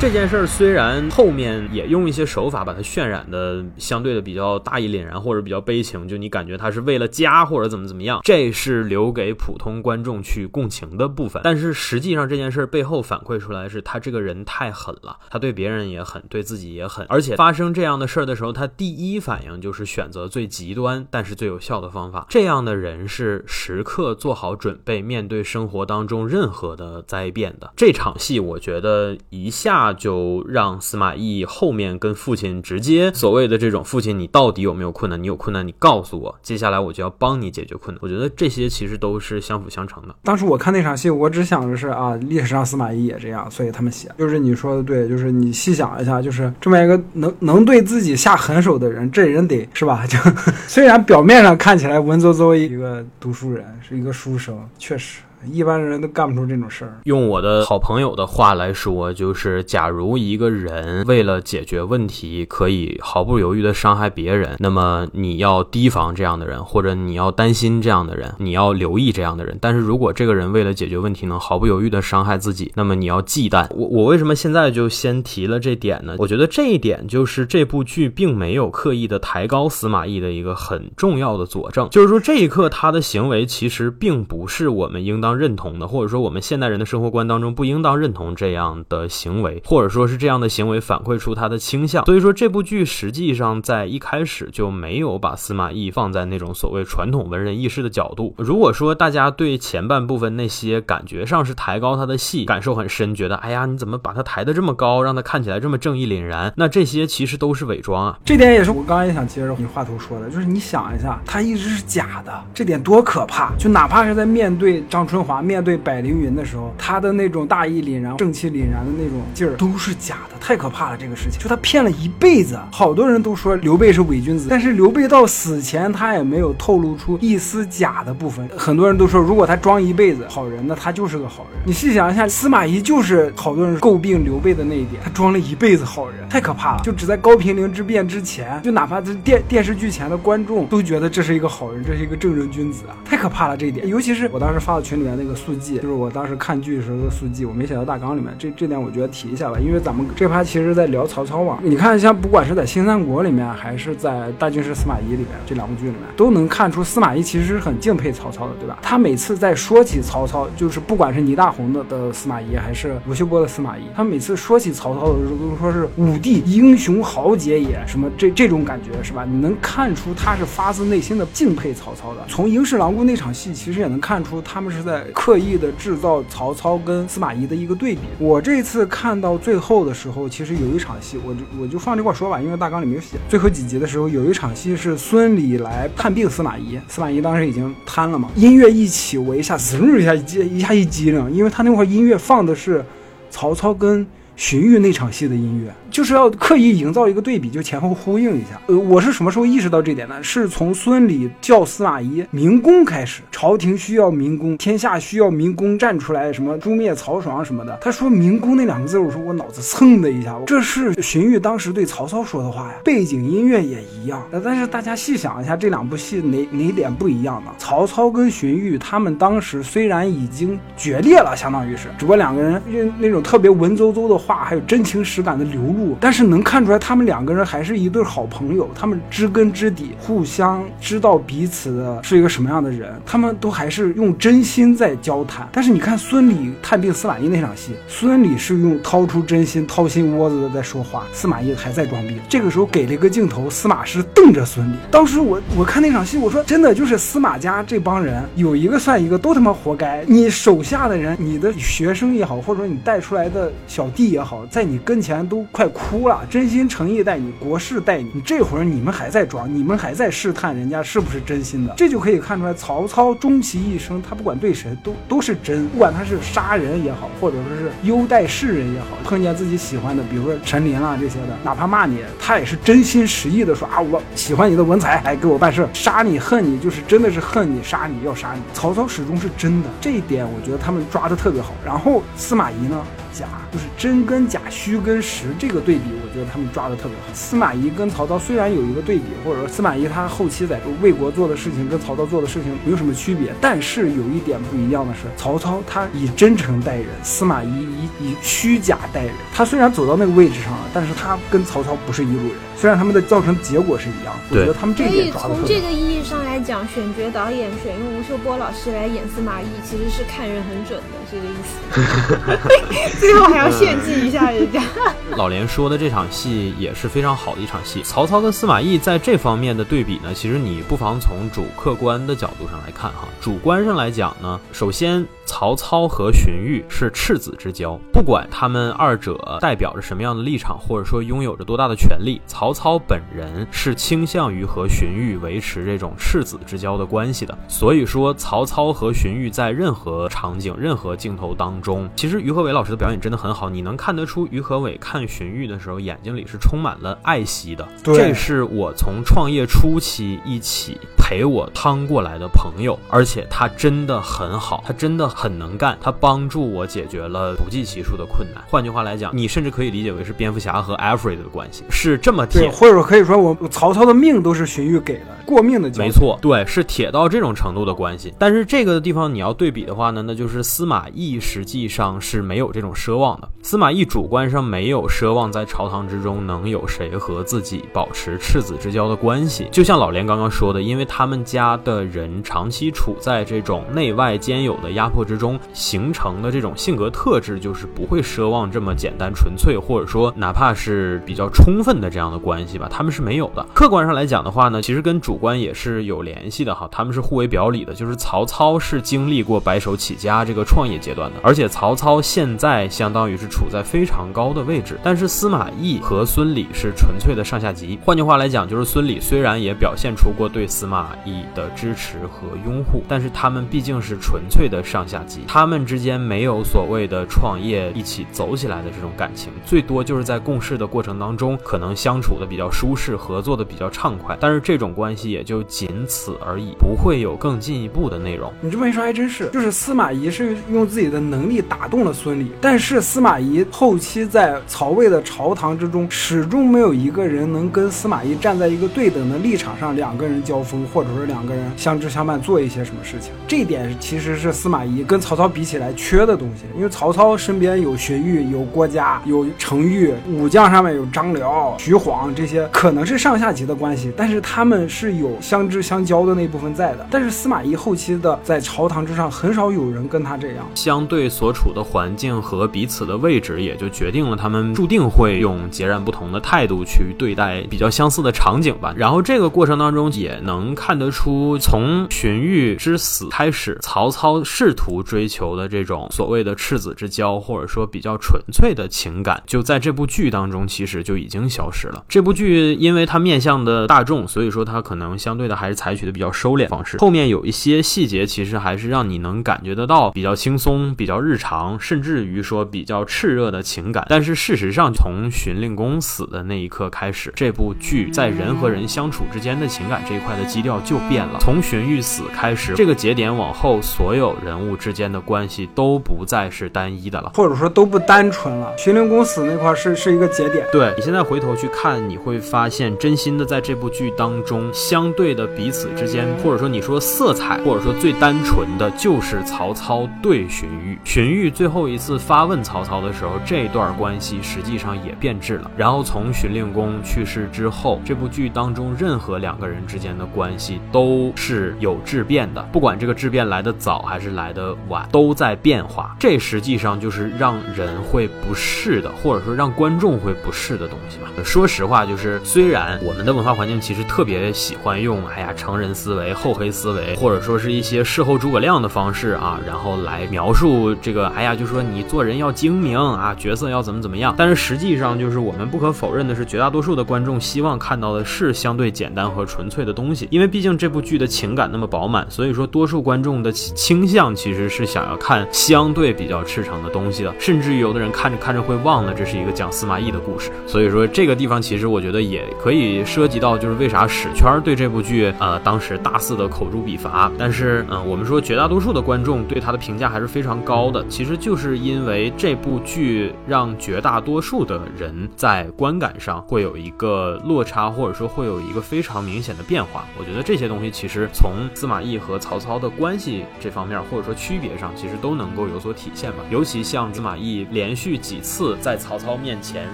这件事儿虽然后面也用一些手法把它渲染的相对的比较大义凛然或者比较悲情，就你感觉他是为了家或者怎么怎么样，这是留给普通观众去共情的部分。但是实际上这件事背后反馈出来是他这个人太狠了，他对别人也狠，对自己也狠，而且发生这样的事儿的时候，他第一反应就是选择最极端但是最有效的方法。这样的人是时刻做好准备面对生活当中任何的灾变的。这场戏我觉得一下。就让司马懿后面跟父亲直接所谓的这种父亲，你到底有没有困难？你有困难，你告诉我，接下来我就要帮你解决困难。我觉得这些其实都是相辅相成的。当时我看那场戏，我只想着是啊，历史上司马懿也这样，所以他们写。就是你说的对，就是你细想一下，就是这么一个能能对自己下狠手的人，这人得是吧？就虽然表面上看起来文绉绉一个读书人，是一个书生，确实。一般人都干不出这种事儿。用我的好朋友的话来说，就是假如一个人为了解决问题，可以毫不犹豫的伤害别人，那么你要提防这样的人，或者你要担心这样的人，你要留意这样的人。但是如果这个人为了解决问题能毫不犹豫的伤害自己，那么你要忌惮。我我为什么现在就先提了这点呢？我觉得这一点就是这部剧并没有刻意的抬高司马懿的一个很重要的佐证，就是说这一刻他的行为其实并不是我们应当。认同的，或者说我们现代人的生活观当中不应当认同这样的行为，或者说是这样的行为反馈出他的倾向。所以说这部剧实际上在一开始就没有把司马懿放在那种所谓传统文人意识的角度。如果说大家对前半部分那些感觉上是抬高他的戏感受很深，觉得哎呀你怎么把他抬得这么高，让他看起来这么正义凛然，那这些其实都是伪装啊。这点也是我刚刚也想接着你话头说的，就是你想一下，他一直是假的，这点多可怕！就哪怕是在面对张春。华面对百灵云的时候，他的那种大义凛然、正气凛然的那种劲儿都是假的，太可怕了。这个事情，就他骗了一辈子，好多人都说刘备是伪君子，但是刘备到死前他也没有透露出一丝假的部分。很多人都说，如果他装一辈子好人，那他就是个好人。你细想一下，司马懿就是好多人诟病刘备的那一点，他装了一辈子好人，太可怕了。就只在高平陵之变之前，就哪怕在电电视剧前的观众都觉得这是一个好人，这是一个正人君子啊，太可怕了这一点。尤其是我当时发到群里面。那个速记就是我当时看剧时候的速记，我没写到大纲里面。这这点我觉得提一下吧，因为咱们这趴其实在聊曹操嘛。你看，像不管是在新三国里面，还是在大军师司马懿里面，这两部剧里面，都能看出司马懿其实是很敬佩曹操的，对吧？他每次在说起曹操，就是不管是倪大红的的司马懿，还是吴秀波的司马懿，他每次说起曹操的时候，都说是武帝英雄豪杰也，什么这这种感觉是吧？你能看出他是发自内心的敬佩曹操的。从英氏郎顾那场戏，其实也能看出他们是在。刻意的制造曹操跟司马懿的一个对比。我这次看到最后的时候，其实有一场戏，我就我就放这块说吧，因为大纲里没有写。最后几集的时候，有一场戏是孙礼来探病司马懿，司马懿当时已经瘫了嘛，音乐一起，我一下子一下一一下一激灵，因为他那块音乐放的是曹操跟荀彧那场戏的音乐。就是要刻意营造一个对比，就前后呼应一下。呃，我是什么时候意识到这点呢？是从孙礼叫司马懿明公开始，朝廷需要明公，天下需要明公站出来，什么诛灭曹爽什么的。他说明公那两个字，我说我脑子蹭的一下，这是荀彧当时对曹操说的话呀。背景音乐也一样。但是大家细想一下，这两部戏哪哪点不一样呢？曹操跟荀彧他们当时虽然已经决裂了，相当于是，只不过两个人用那种特别文绉绉的话，还有真情实感的流露。但是能看出来，他们两个人还是一对好朋友，他们知根知底，互相知道彼此的是一个什么样的人，他们都还是用真心在交谈。但是你看孙李探病司马懿那场戏，孙李是用掏出真心、掏心窝子的在说话，司马懿还在装逼。这个时候给了一个镜头，司马师瞪着孙李。当时我我看那场戏，我说真的就是司马家这帮人有一个算一个，都他妈活该。你手下的人，你的学生也好，或者说你带出来的小弟也好，在你跟前都快。哭了，真心诚意待你，国事待你，这会儿你们还在装，你们还在试探人家是不是真心的，这就可以看出来，曹操终其一生，他不管对谁都都是真，不管他是杀人也好，或者说是优待世人也好，碰见自己喜欢的，比如说陈琳啊这些的，哪怕骂你，他也是真心实意的说啊，我喜欢你的文采，来给我办事，杀你恨你就是真的是恨你，杀你要杀你。曹操始终是真的，这一点我觉得他们抓的特别好。然后司马懿呢？假，就是真跟假、虚跟实这个对比，我觉得他们抓的特别好。司马懿跟曹操虽然有一个对比，或者说司马懿他后期在魏国做的事情跟曹操做的事情没有什么区别，但是有一点不一样的是，曹操他以真诚待人，司马懿以以虚假待人。他虽然走到那个位置上了，但是他跟曹操不是一路人。虽然他们的造成结果是一样，我觉得他们这一点抓的从这个意义上来讲，选角导演选用吴秀波老师来演司马懿，其实是看人很准的，这个意思。最后还要献祭一下人家。老连说的这场戏也是非常好的一场戏。曹操跟司马懿在这方面的对比呢，其实你不妨从主客观的角度上来看哈。主观上来讲呢，首先曹操和荀彧是赤子之交，不管他们二者代表着什么样的立场，或者说拥有着多大的权利，曹。曹操本人是倾向于和荀彧维持这种赤子之交的关系的，所以说曹操和荀彧在任何场景、任何镜头当中，其实于和伟老师的表演真的很好，你能看得出于和伟看荀彧的时候眼睛里是充满了爱惜的。这是我从创业初期一起陪我趟过来的朋友，而且他真的很好，他真的很能干，他帮助我解决了不计其数的困难。换句话来讲，你甚至可以理解为是蝙蝠侠和 Alfred 的关系，是这么。对，或者说可以说，我曹操的命都是荀彧给的，过命的。没错，对，是铁到这种程度的关系。但是这个地方你要对比的话呢，那就是司马懿实际上是没有这种奢望的。司马懿主观上没有奢望在朝堂之中能有谁和自己保持赤子之交的关系。就像老连刚刚说的，因为他们家的人长期处在这种内外兼有的压迫之中，形成的这种性格特质，就是不会奢望这么简单纯粹，或者说哪怕是比较充分的这样的。关系吧，他们是没有的。客观上来讲的话呢，其实跟主观也是有联系的哈，他们是互为表里的。就是曹操是经历过白手起家这个创业阶段的，而且曹操现在相当于是处在非常高的位置。但是司马懿和孙礼是纯粹的上下级。换句话来讲，就是孙礼虽然也表现出过对司马懿的支持和拥护，但是他们毕竟是纯粹的上下级，他们之间没有所谓的创业一起走起来的这种感情，最多就是在共事的过程当中可能相处。的比较舒适，合作的比较畅快，但是这种关系也就仅仅此而已，不会有更进一步的内容。你这么一说还真是，就是司马懿是用自己的能力打动了孙礼，但是司马懿后期在曹魏的朝堂之中，始终没有一个人能跟司马懿站在一个对等的立场上，两个人交锋，或者说两个人相知相伴做一些什么事情。这点其实是司马懿跟曹操比起来缺的东西，因为曹操身边有荀彧，有郭嘉，有程昱，武将上面有张辽、徐晃。这些可能是上下级的关系，但是他们是有相之相交的那部分在的。但是司马懿后期的在朝堂之上，很少有人跟他这样。相对所处的环境和彼此的位置，也就决定了他们注定会用截然不同的态度去对待比较相似的场景吧。然后这个过程当中，也能看得出，从荀彧之死开始，曹操试图追求的这种所谓的赤子之交，或者说比较纯粹的情感，就在这部剧当中，其实就已经消失了。这部剧因为它面向的大众，所以说它可能相对的还是采取的比较收敛方式。后面有一些细节，其实还是让你能感觉得到比较轻松、比较日常，甚至于说比较炽热的情感。但是事实上，从荀令公死的那一刻开始，这部剧在人和人相处之间的情感这一块的基调就变了。从荀彧死开始，这个节点往后，所有人物之间的关系都不再是单一的了，或者说都不单纯了。荀令公死那块是是一个节点。对你现在回头去看。你会发现，真心的在这部剧当中，相对的彼此之间，或者说你说色彩，或者说最单纯的，就是曹操对荀彧。荀彧最后一次发问曹操的时候，这段关系实际上也变质了。然后从荀令公去世之后，这部剧当中任何两个人之间的关系都是有质变的，不管这个质变来的早还是来的晚，都在变化。这实际上就是让人会不适的，或者说让观众会不适的东西嘛。说实话。就是，虽然我们的文化环境其实特别喜欢用“哎哎呀，成人思维、厚黑思维”，或者说是一些事后诸葛亮的方式啊，然后来描述这个“哎呀”，就说你做人要精明啊，角色要怎么怎么样。但是实际上，就是我们不可否认的是，绝大多数的观众希望看到的是相对简单和纯粹的东西。因为毕竟这部剧的情感那么饱满，所以说多数观众的倾向其实是想要看相对比较赤诚的东西的。甚至于有的人看着看着会忘了这是一个讲司马懿的故事。所以说这个地方其实。我觉得也可以涉及到，就是为啥史圈对这部剧，呃，当时大肆的口诛笔伐。但是，嗯，我们说绝大多数的观众对他的评价还是非常高的，其实就是因为这部剧让绝大多数的人在观感上会有一个落差，或者说会有一个非常明显的变化。我觉得这些东西其实从司马懿和曹操的关系这方面，或者说区别上，其实都能够有所体现吧。尤其像司马懿连续几次在曹操面前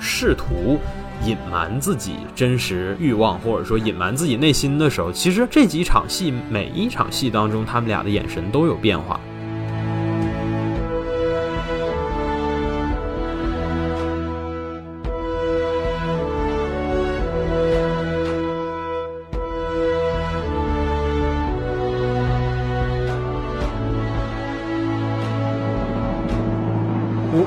试图。隐瞒自己真实欲望，或者说隐瞒自己内心的时候，其实这几场戏每一场戏当中，他们俩的眼神都有变化。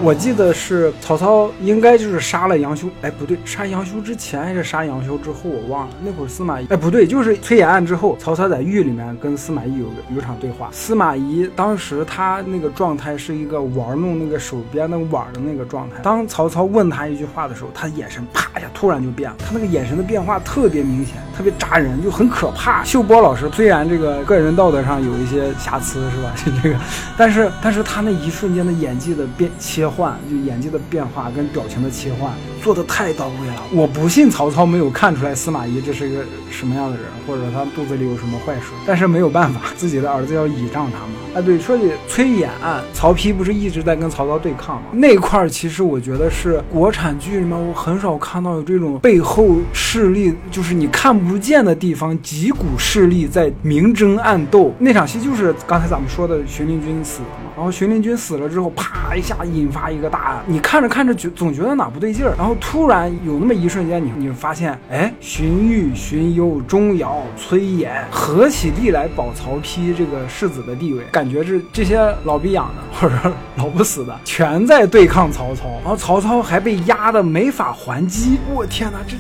我记得是曹操应该就是杀了杨修，哎不对，杀杨修之前还是杀杨修之后，我忘了。那会儿司马懿，哎不对，就是崔琰案之后，曹操在狱里面跟司马懿有有场对话。司马懿当时他那个状态是一个玩弄那个手边的碗的那个状态。当曹操问他一句话的时候，他眼神啪一下突然就变了，他那个眼神的变化特别明显，特别扎人，就很可怕。秀波老师虽然这个个人道德上有一些瑕疵，是吧？这个，但是但是他那一瞬间的演技的变切。换换就演技的变化跟表情的切换做的太到位了，我不信曹操没有看出来司马懿这是一个什么样的人，或者他肚子里有什么坏水，但是没有办法，自己的儿子要倚仗他嘛。哎，对，说起崔琰案，曹丕不是一直在跟曹操对抗吗？那块儿其实我觉得是国产剧里面我很少看到有这种背后势力，就是你看不见的地方几股势力在明争暗斗。那场戏就是刚才咱们说的荀令君死了嘛，然后荀令君死了之后，啪一下引发一个大案，你看着看着觉总觉得哪不对劲儿，然后突然有那么一瞬间，你你发现，哎，荀彧、荀攸、钟繇、崔琰合起力来保曹丕这个世子的地位。感觉是这些老逼养的，或者老不死的，全在对抗曹操，然后曹操还被压的没法还击。我天哪，这！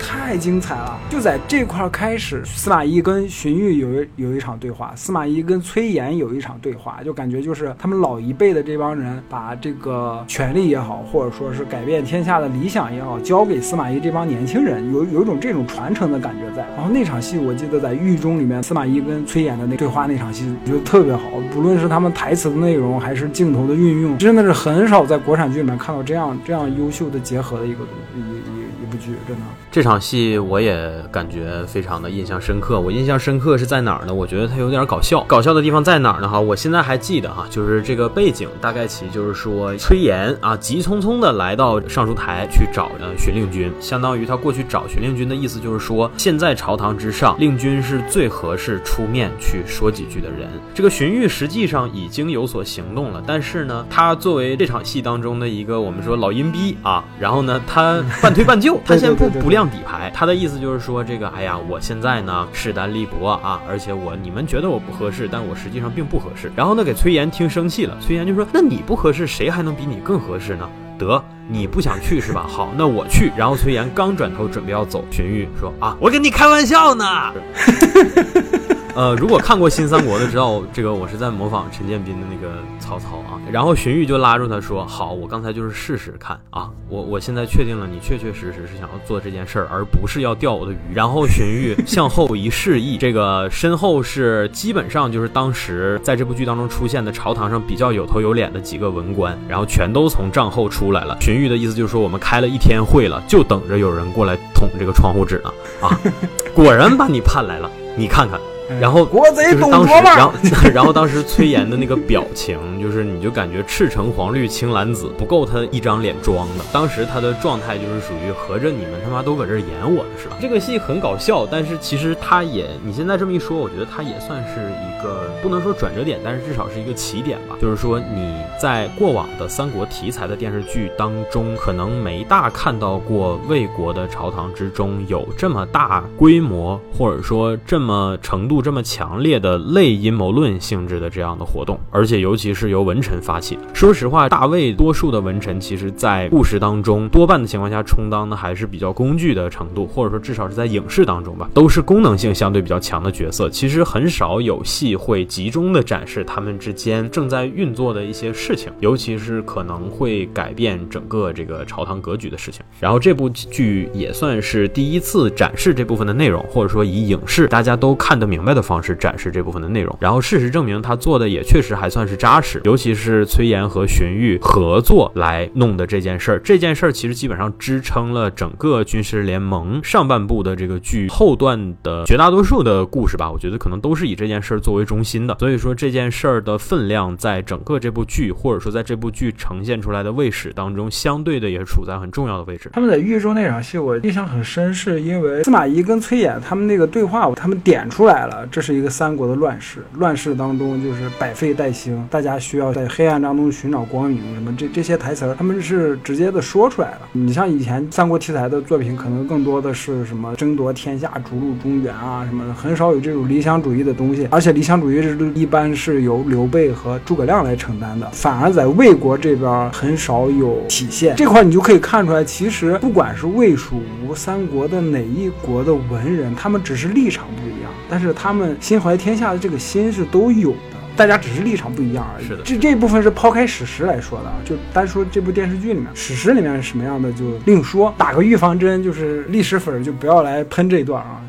太精彩了！就在这块开始，司马懿跟荀彧有有一场对话，司马懿跟崔琰有一场对话，就感觉就是他们老一辈的这帮人把这个权力也好，或者说是改变天下的理想也好，交给司马懿这帮年轻人，有有一种这种传承的感觉在。然后那场戏，我记得在狱中里面，司马懿跟崔琰的那对话那场戏，我觉得特别好，不论是他们台词的内容，还是镜头的运用，真的是很少在国产剧里面看到这样这样优秀的结合的一个东一一一部剧，真的。这场戏我也感觉非常的印象深刻。我印象深刻是在哪儿呢？我觉得它有点搞笑。搞笑的地方在哪儿呢？哈，我现在还记得哈，就是这个背景大概其就是说，崔琰啊急匆匆的来到尚书台去找呃荀令君，相当于他过去找荀令君的意思就是说，现在朝堂之上，令君是最合适出面去说几句的人。这个荀彧实际上已经有所行动了，但是呢，他作为这场戏当中的一个我们说老阴逼啊，然后呢，他半推半就，他先不不亮。底牌，他的意思就是说，这个，哎呀，我现在呢势单力薄啊，而且我你们觉得我不合适，但我实际上并不合适。然后呢，给崔岩听生气了，崔岩就说：“那你不合适，谁还能比你更合适呢？得，你不想去是吧？好，那我去。”然后崔岩刚转头准备要走，荀彧说：“啊，我跟你开玩笑呢。”呃，如果看过《新三国》的知道，这个我是在模仿陈建斌的那个曹操啊。然后荀彧就拉住他说：“好，我刚才就是试试看啊，我我现在确定了，你确确实实是想要做这件事儿，而不是要钓我的鱼。”然后荀彧 向后一示意，这个身后是基本上就是当时在这部剧当中出现的朝堂上比较有头有脸的几个文官，然后全都从帐后出来了。荀彧的意思就是说，我们开了一天会了，就等着有人过来捅这个窗户纸呢啊！果然把你盼来了，你看看。然后国贼董卓嘛，然后 然后当时崔岩的那个表情，就是你就感觉赤橙黄绿青蓝紫不够他一张脸装的。当时他的状态就是属于合着你们他妈都搁这演我呢是吧？这个戏很搞笑，但是其实他也你现在这么一说，我觉得他也算是一个不能说转折点，但是至少是一个起点吧。就是说你在过往的三国题材的电视剧当中，可能没大看到过魏国的朝堂之中有这么大规模，或者说这么程度。这么强烈的类阴谋论性质的这样的活动，而且尤其是由文臣发起。说实话，大魏多数的文臣，其实在故事当中多半的情况下充当的还是比较工具的程度，或者说至少是在影视当中吧，都是功能性相对比较强的角色。其实很少有戏会集中的展示他们之间正在运作的一些事情，尤其是可能会改变整个这个朝堂格局的事情。然后这部剧也算是第一次展示这部分的内容，或者说以影视大家都看得明白。的方式展示这部分的内容。然后事实证明，他做的也确实还算是扎实，尤其是崔岩和荀彧合作来弄的这件事儿。这件事儿其实基本上支撑了整个军事联盟上半部的这个剧后段的绝大多数的故事吧。我觉得可能都是以这件事儿作为为中心的。所以说这件事儿的分量，在整个这部剧，或者说在这部剧呈现出来的卫史当中，相对的也处在很重要的位置。他们在狱中那场戏，我印象很深，是因为司马懿跟崔琰他们那个对话，他们点出来了，这是一个三国的乱世，乱世当中就是百废待兴，大家需要在黑暗当中寻找光明，什么这这些台词儿，他们是直接的说出来了。你像以前三国题材的作品，可能更多的是什么争夺天下、逐鹿中原啊，什么的，很少有这种理想主义的东西，而且理想主义是一般是由刘备和诸葛亮来承担的，反而在魏国这边很少有体现。这块你就可以看出来，其实不管是魏、蜀、吴三国的哪一国的文人，他们只是立场不一样，但是他们心怀天下的这个心是都有的。大家只是立场不一样而已。是的这这部分是抛开史实来说的啊，就单说这部电视剧里面，史实里面是什么样的就另说。打个预防针，就是历史粉儿就不要来喷这一段啊，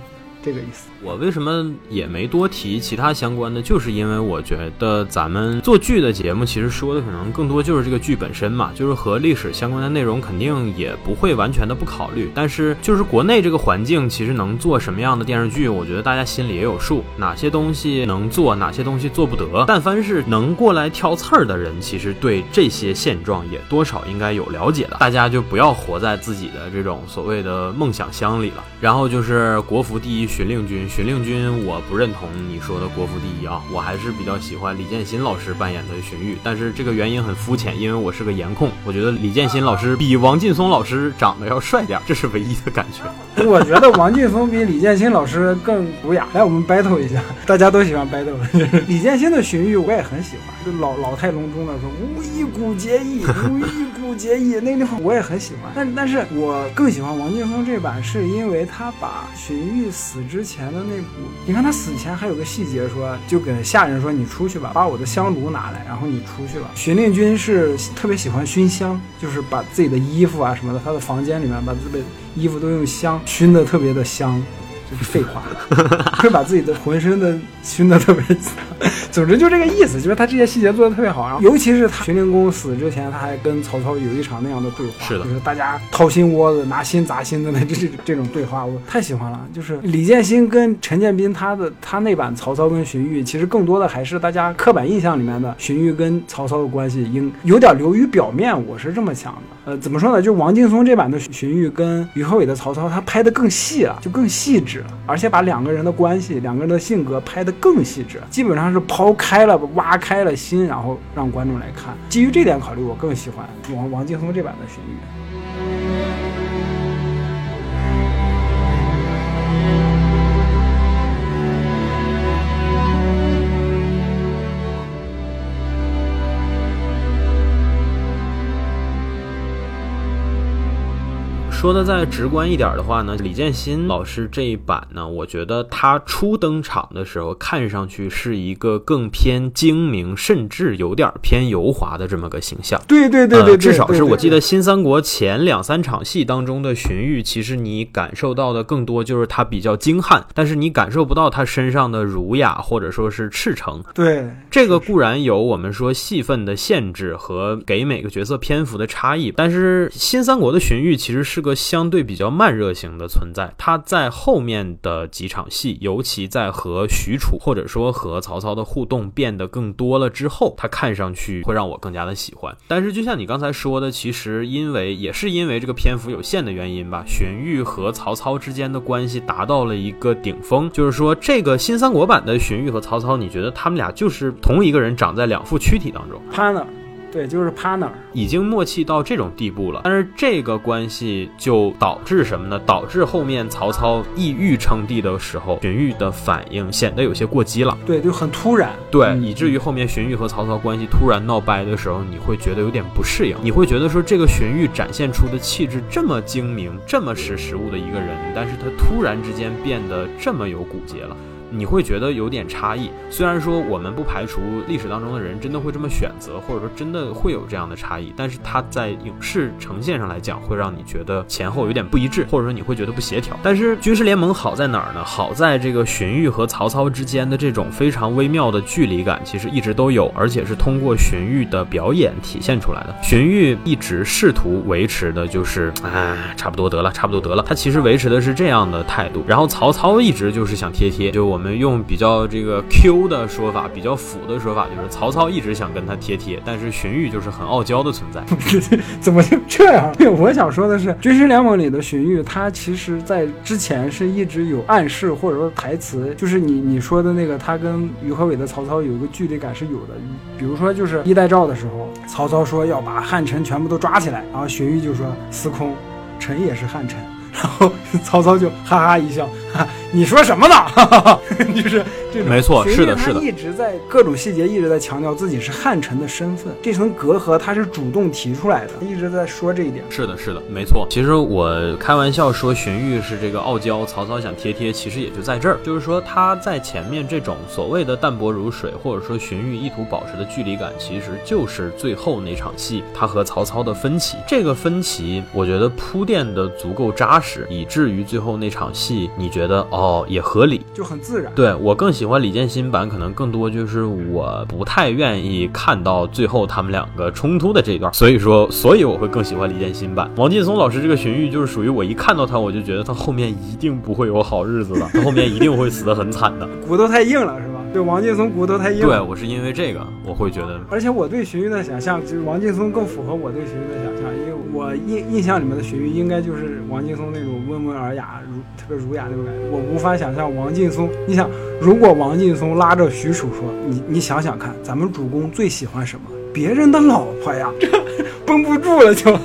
这个意思。我为什么也没多提其他相关的，就是因为我觉得咱们做剧的节目，其实说的可能更多就是这个剧本身嘛，就是和历史相关的内容肯定也不会完全的不考虑。但是就是国内这个环境，其实能做什么样的电视剧，我觉得大家心里也有数，哪些东西能做，哪些东西做不得。但凡是能过来挑刺儿的人，其实对这些现状也多少应该有了解的。大家就不要活在自己的这种所谓的梦想乡里了。然后就是国服第一巡令军。荀令君，我不认同你说的国服第一啊，我还是比较喜欢李建新老师扮演的荀彧，但是这个原因很肤浅，因为我是个颜控，我觉得李建新老师比王劲松老师长得要帅点，这是唯一的感觉。我觉得王劲松比李建新老师更古雅。来，我们 battle 一下，大家都喜欢 battle。李建新的荀彧我也很喜欢，就老老态龙钟的说无一骨节义，无一骨节义那个地方我也很喜欢。但但是我更喜欢王劲松这版，是因为他把荀彧死之前的那股，你看他死前还有个细节说，就给下人说你出去吧，把我的香炉拿来，然后你出去吧。荀令君是特别喜欢熏香，就是把自己的衣服啊什么的，他的房间里面把自己的衣服都用香熏的特别的香。就是废话，会把自己的浑身的熏得特别惨。总之就这个意思，就是他这些细节做的特别好。然后尤其是他荀灵公死之前，他还跟曹操有一场那样的对话，是的就是大家掏心窝子、拿心砸心的那这这这种对话，我太喜欢了。就是李建新跟陈建斌他的他那版曹操跟荀彧，其实更多的还是大家刻板印象里面的荀彧跟曹操的关系，应有点流于表面，我是这么想的。呃，怎么说呢？就王劲松这版的荀彧跟于和伟的曹操，他拍的更细了，就更细致而且把两个人的关系、两个人的性格拍得更细致，基本上是抛开了、挖开了心，然后让观众来看。基于这点考虑，我更喜欢王王劲松这版的荀彧。说的再直观一点的话呢，李建新老师这一版呢，我觉得他初登场的时候，看上去是一个更偏精明，甚至有点偏油滑的这么个形象。对对对对对，呃，至少是我记得新三国前两三场戏当中的荀彧，其实你感受到的更多就是他比较精悍，但是你感受不到他身上的儒雅或者说是赤诚。对这个固然有我们说戏份的限制和给每个角色篇幅的差异，但是新三国的荀彧其实是个相对比较慢热型的存在。他在后面的几场戏，尤其在和许褚或者说和曹操的互动变得更多了之后，他看上去会让我更加的喜欢。但是就像你刚才说的，其实因为也是因为这个篇幅有限的原因吧，荀彧和曹操之间的关系达到了一个顶峰，就是说这个新三国版的荀彧和曹操，你觉得他们俩就是同一个人长在两副躯体当中，他呢对，就是 partner。已经默契到这种地步了。但是这个关系就导致什么呢？导致后面曹操意欲称帝的时候，荀彧的反应显得有些过激了。对，就很突然。对，嗯以至于后面荀彧和曹操关系突然闹掰的时候，你会觉得有点不适应，你会觉得说这个荀彧展现出的气质这么精明、这么识时务的一个人，但是他突然之间变得这么有骨节了。你会觉得有点差异。虽然说我们不排除历史当中的人真的会这么选择，或者说真的会有这样的差异，但是它在影视呈现上来讲，会让你觉得前后有点不一致，或者说你会觉得不协调。但是军事联盟好在哪儿呢？好在这个荀彧和曹操之间的这种非常微妙的距离感，其实一直都有，而且是通过荀彧的表演体现出来的。荀彧一直试图维持的就是，哎，差不多得了，差不多得了。他其实维持的是这样的态度。然后曹操一直就是想贴贴，就我我们用比较这个 Q 的说法，比较腐的说法，就是曹操一直想跟他贴贴，但是荀彧就是很傲娇的存在。怎么就这样？我想说的是，军师联盟里的荀彧，他其实在之前是一直有暗示或者说台词，就是你你说的那个，他跟于和伟的曹操有一个距离感是有的。比如说就是一代诏的时候，曹操说要把汉臣全部都抓起来，然后荀彧就说司空，臣也是汉臣。然后 曹操就哈哈一笑，你说什么呢？就是这种，没错，是的，是的，一直在各种细节一直在强调自己是汉臣的身份，这层隔阂他是主动提出来的，一直在说这一点。是的，是的，没错。其实我开玩笑说荀彧是这个傲娇，曹操想贴贴，其实也就在这儿，就是说他在前面这种所谓的淡泊如水，或者说荀彧意图保持的距离感，其实就是最后那场戏他和曹操的分歧。这个分歧，我觉得铺垫的足够扎实。以至于最后那场戏，你觉得哦也合理，就很自然。对我更喜欢李建新版，可能更多就是我不太愿意看到最后他们两个冲突的这一段，所以说，所以我会更喜欢李建新版。王劲松老师这个荀彧就是属于我一看到他，我就觉得他后面一定不会有好日子的，他后面一定会死得很惨的，骨头太硬了，是吧？对王劲松骨头太硬。对我是因为这个，我会觉得。而且我对荀彧的想象，就是王劲松更符合我对荀彧的想象，因为我印印象里面的荀彧应该就是王劲松那种温文尔雅、儒特别儒雅那种感觉。我无法想象王劲松，你想，如果王劲松拉着许褚说：“你你想想看，咱们主公最喜欢什么？别人的老婆呀，这 绷不住了就。”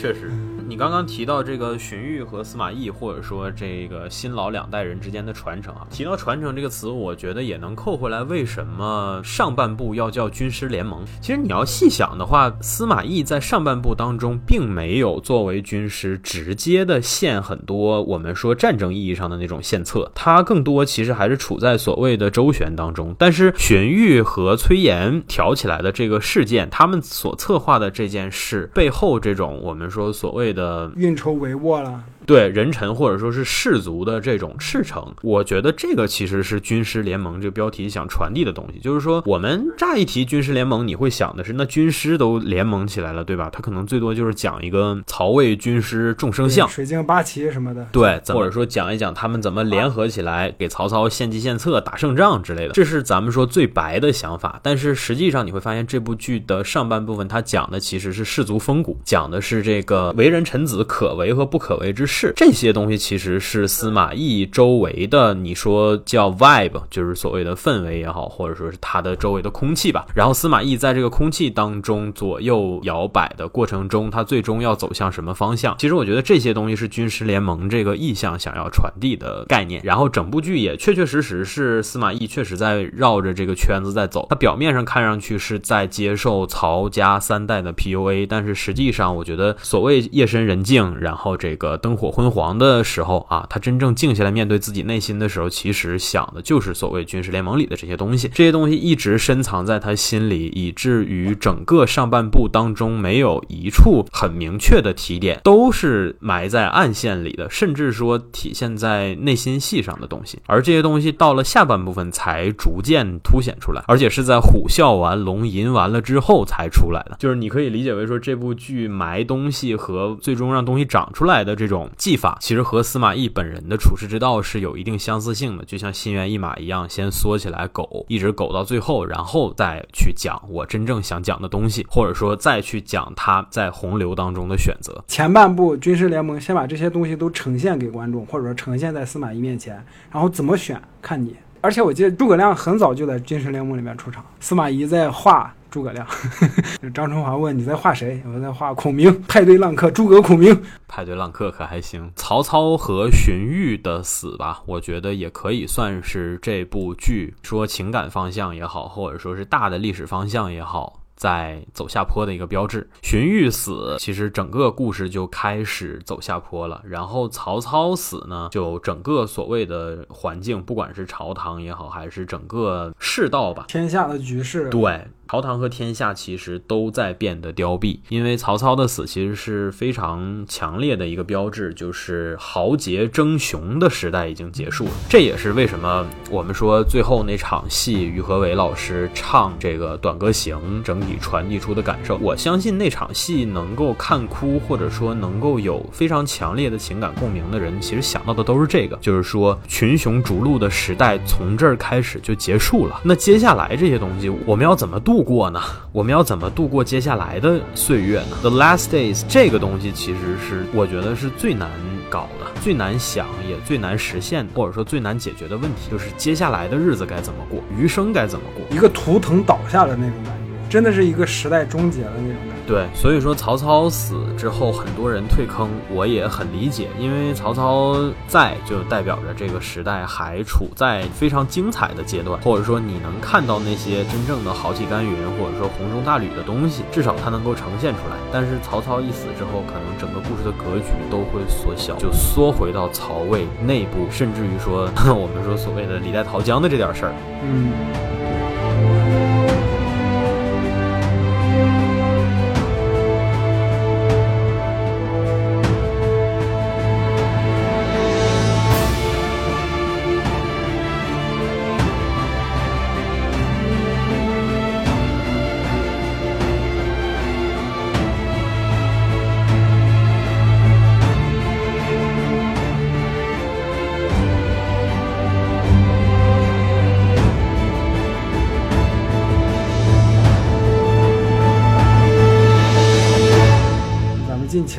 确实。你刚刚提到这个荀彧和司马懿，或者说这个新老两代人之间的传承啊，提到传承这个词，我觉得也能扣回来。为什么上半部要叫军师联盟？其实你要细想的话，司马懿在上半部当中并没有作为军师直接的献很多我们说战争意义上的那种献策，他更多其实还是处在所谓的周旋当中。但是荀彧和崔琰挑起来的这个事件，他们所策划的这件事背后，这种我们说所谓的。运筹帷幄了。对人臣或者说是士族的这种赤诚，我觉得这个其实是军师联盟这个标题想传递的东西。就是说，我们乍一提军师联盟，你会想的是那军师都联盟起来了，对吧？他可能最多就是讲一个曹魏军师众生相、水镜八旗什么的，对，或者说讲一讲他们怎么联合起来给曹操献计献策、打胜仗之类的。这是咱们说最白的想法。但是实际上你会发现，这部剧的上半部分它讲的其实是士族风骨，讲的是这个为人臣子可为和不可为之事。是这些东西，其实是司马懿周围的，你说叫 vibe，就是所谓的氛围也好，或者说是他的周围的空气吧。然后司马懿在这个空气当中左右摇摆的过程中，他最终要走向什么方向？其实我觉得这些东西是军师联盟这个意向想要传递的概念。然后整部剧也确确实实是司马懿确实在绕着这个圈子在走。他表面上看上去是在接受曹家三代的 PUA，但是实际上我觉得所谓夜深人静，然后这个灯火。昏黄的时候啊，他真正静下来面对自己内心的时候，其实想的就是所谓军事联盟里的这些东西。这些东西一直深藏在他心里，以至于整个上半部当中没有一处很明确的提点，都是埋在暗线里的，甚至说体现在内心戏上的东西。而这些东西到了下半部分才逐渐凸显出来，而且是在虎啸完、龙吟完了之后才出来的。就是你可以理解为说，这部剧埋东西和最终让东西长出来的这种。技法其实和司马懿本人的处世之道是有一定相似性的，就像心猿意马一样，先缩起来苟，一直苟到最后，然后再去讲我真正想讲的东西，或者说再去讲他在洪流当中的选择。前半部军事联盟先把这些东西都呈现给观众，或者说呈现在司马懿面前，然后怎么选看你。而且我记得诸葛亮很早就在军事联盟里面出场，司马懿在画。诸葛亮，张春华问你在画谁？我在画孔明，派对浪客诸葛孔明。派对浪客可还行？曹操和荀彧的死吧，我觉得也可以算是这部剧说情感方向也好，或者说是大的历史方向也好。在走下坡的一个标志。荀彧死，其实整个故事就开始走下坡了。然后曹操死呢，就整个所谓的环境，不管是朝堂也好，还是整个世道吧，天下的局势，对。朝堂和天下其实都在变得凋敝，因为曹操的死其实是非常强烈的一个标志，就是豪杰争雄的时代已经结束了。这也是为什么我们说最后那场戏，于和伟老师唱这个《短歌行》，整体传递出的感受。我相信那场戏能够看哭，或者说能够有非常强烈的情感共鸣的人，其实想到的都是这个，就是说群雄逐鹿的时代从这儿开始就结束了。那接下来这些东西，我们要怎么度？度过呢？我们要怎么度过接下来的岁月呢？The last days 这个东西其实是我觉得是最难搞的、最难想也最难实现，或者说最难解决的问题，就是接下来的日子该怎么过，余生该怎么过？一个图腾倒下的那种感觉，真的是一个时代终结的那种感觉。对，所以说曹操死之后，很多人退坑，我也很理解，因为曹操在就代表着这个时代还处在非常精彩的阶段，或者说你能看到那些真正的豪气干云，或者说红中大吕的东西，至少它能够呈现出来。但是曹操一死之后，可能整个故事的格局都会缩小，就缩回到曹魏内部，甚至于说 我们说所谓的李代桃僵的这点事儿，嗯。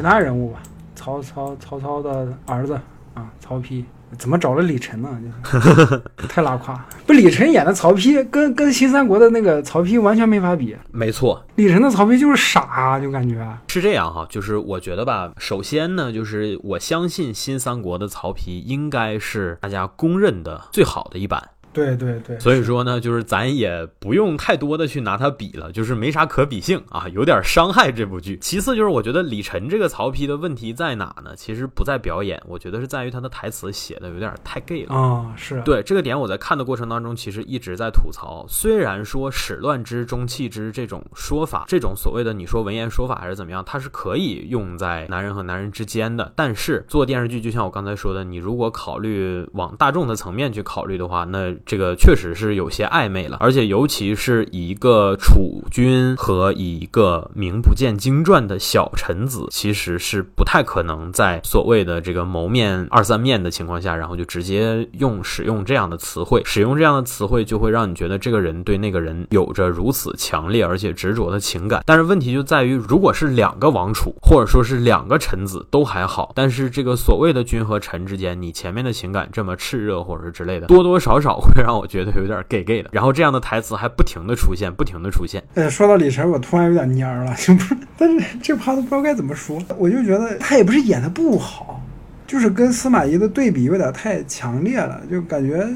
其他人物吧，曹操曹操的儿子啊，曹丕怎么找了李晨呢？太拉胯！不，李晨演的曹丕跟跟新三国的那个曹丕完全没法比。没错，李晨的曹丕就是傻，就感觉是这样哈。就是我觉得吧，首先呢，就是我相信新三国的曹丕应该是大家公认的最好的一版。对对对，所以说呢，就是咱也不用太多的去拿它比了，就是没啥可比性啊，有点伤害这部剧。其次就是我觉得李晨这个曹丕的问题在哪呢？其实不在表演，我觉得是在于他的台词写的有点太 gay 了啊。是对这个点，我在看的过程当中其实一直在吐槽。虽然说始乱之终弃之这种说法，这种所谓的你说文言说法还是怎么样，它是可以用在男人和男人之间的。但是做电视剧，就像我刚才说的，你如果考虑往大众的层面去考虑的话，那这个确实是有些暧昧了，而且尤其是一个储君和一个名不见经传的小臣子，其实是不太可能在所谓的这个谋面二三面的情况下，然后就直接用使用这样的词汇，使用这样的词汇就会让你觉得这个人对那个人有着如此强烈而且执着的情感。但是问题就在于，如果是两个王储或者说是两个臣子都还好，但是这个所谓的君和臣之间，你前面的情感这么炽热或者是之类的，多多少少会让我觉得。有点 gay gay 的，然后这样的台词还不停的出现，不停的出现。哎，说到李晨，我突然有点蔫了，就不是，但是这趴都不知道该怎么说。我就觉得他也不是演的不好，就是跟司马懿的对比有点太强烈了，就感觉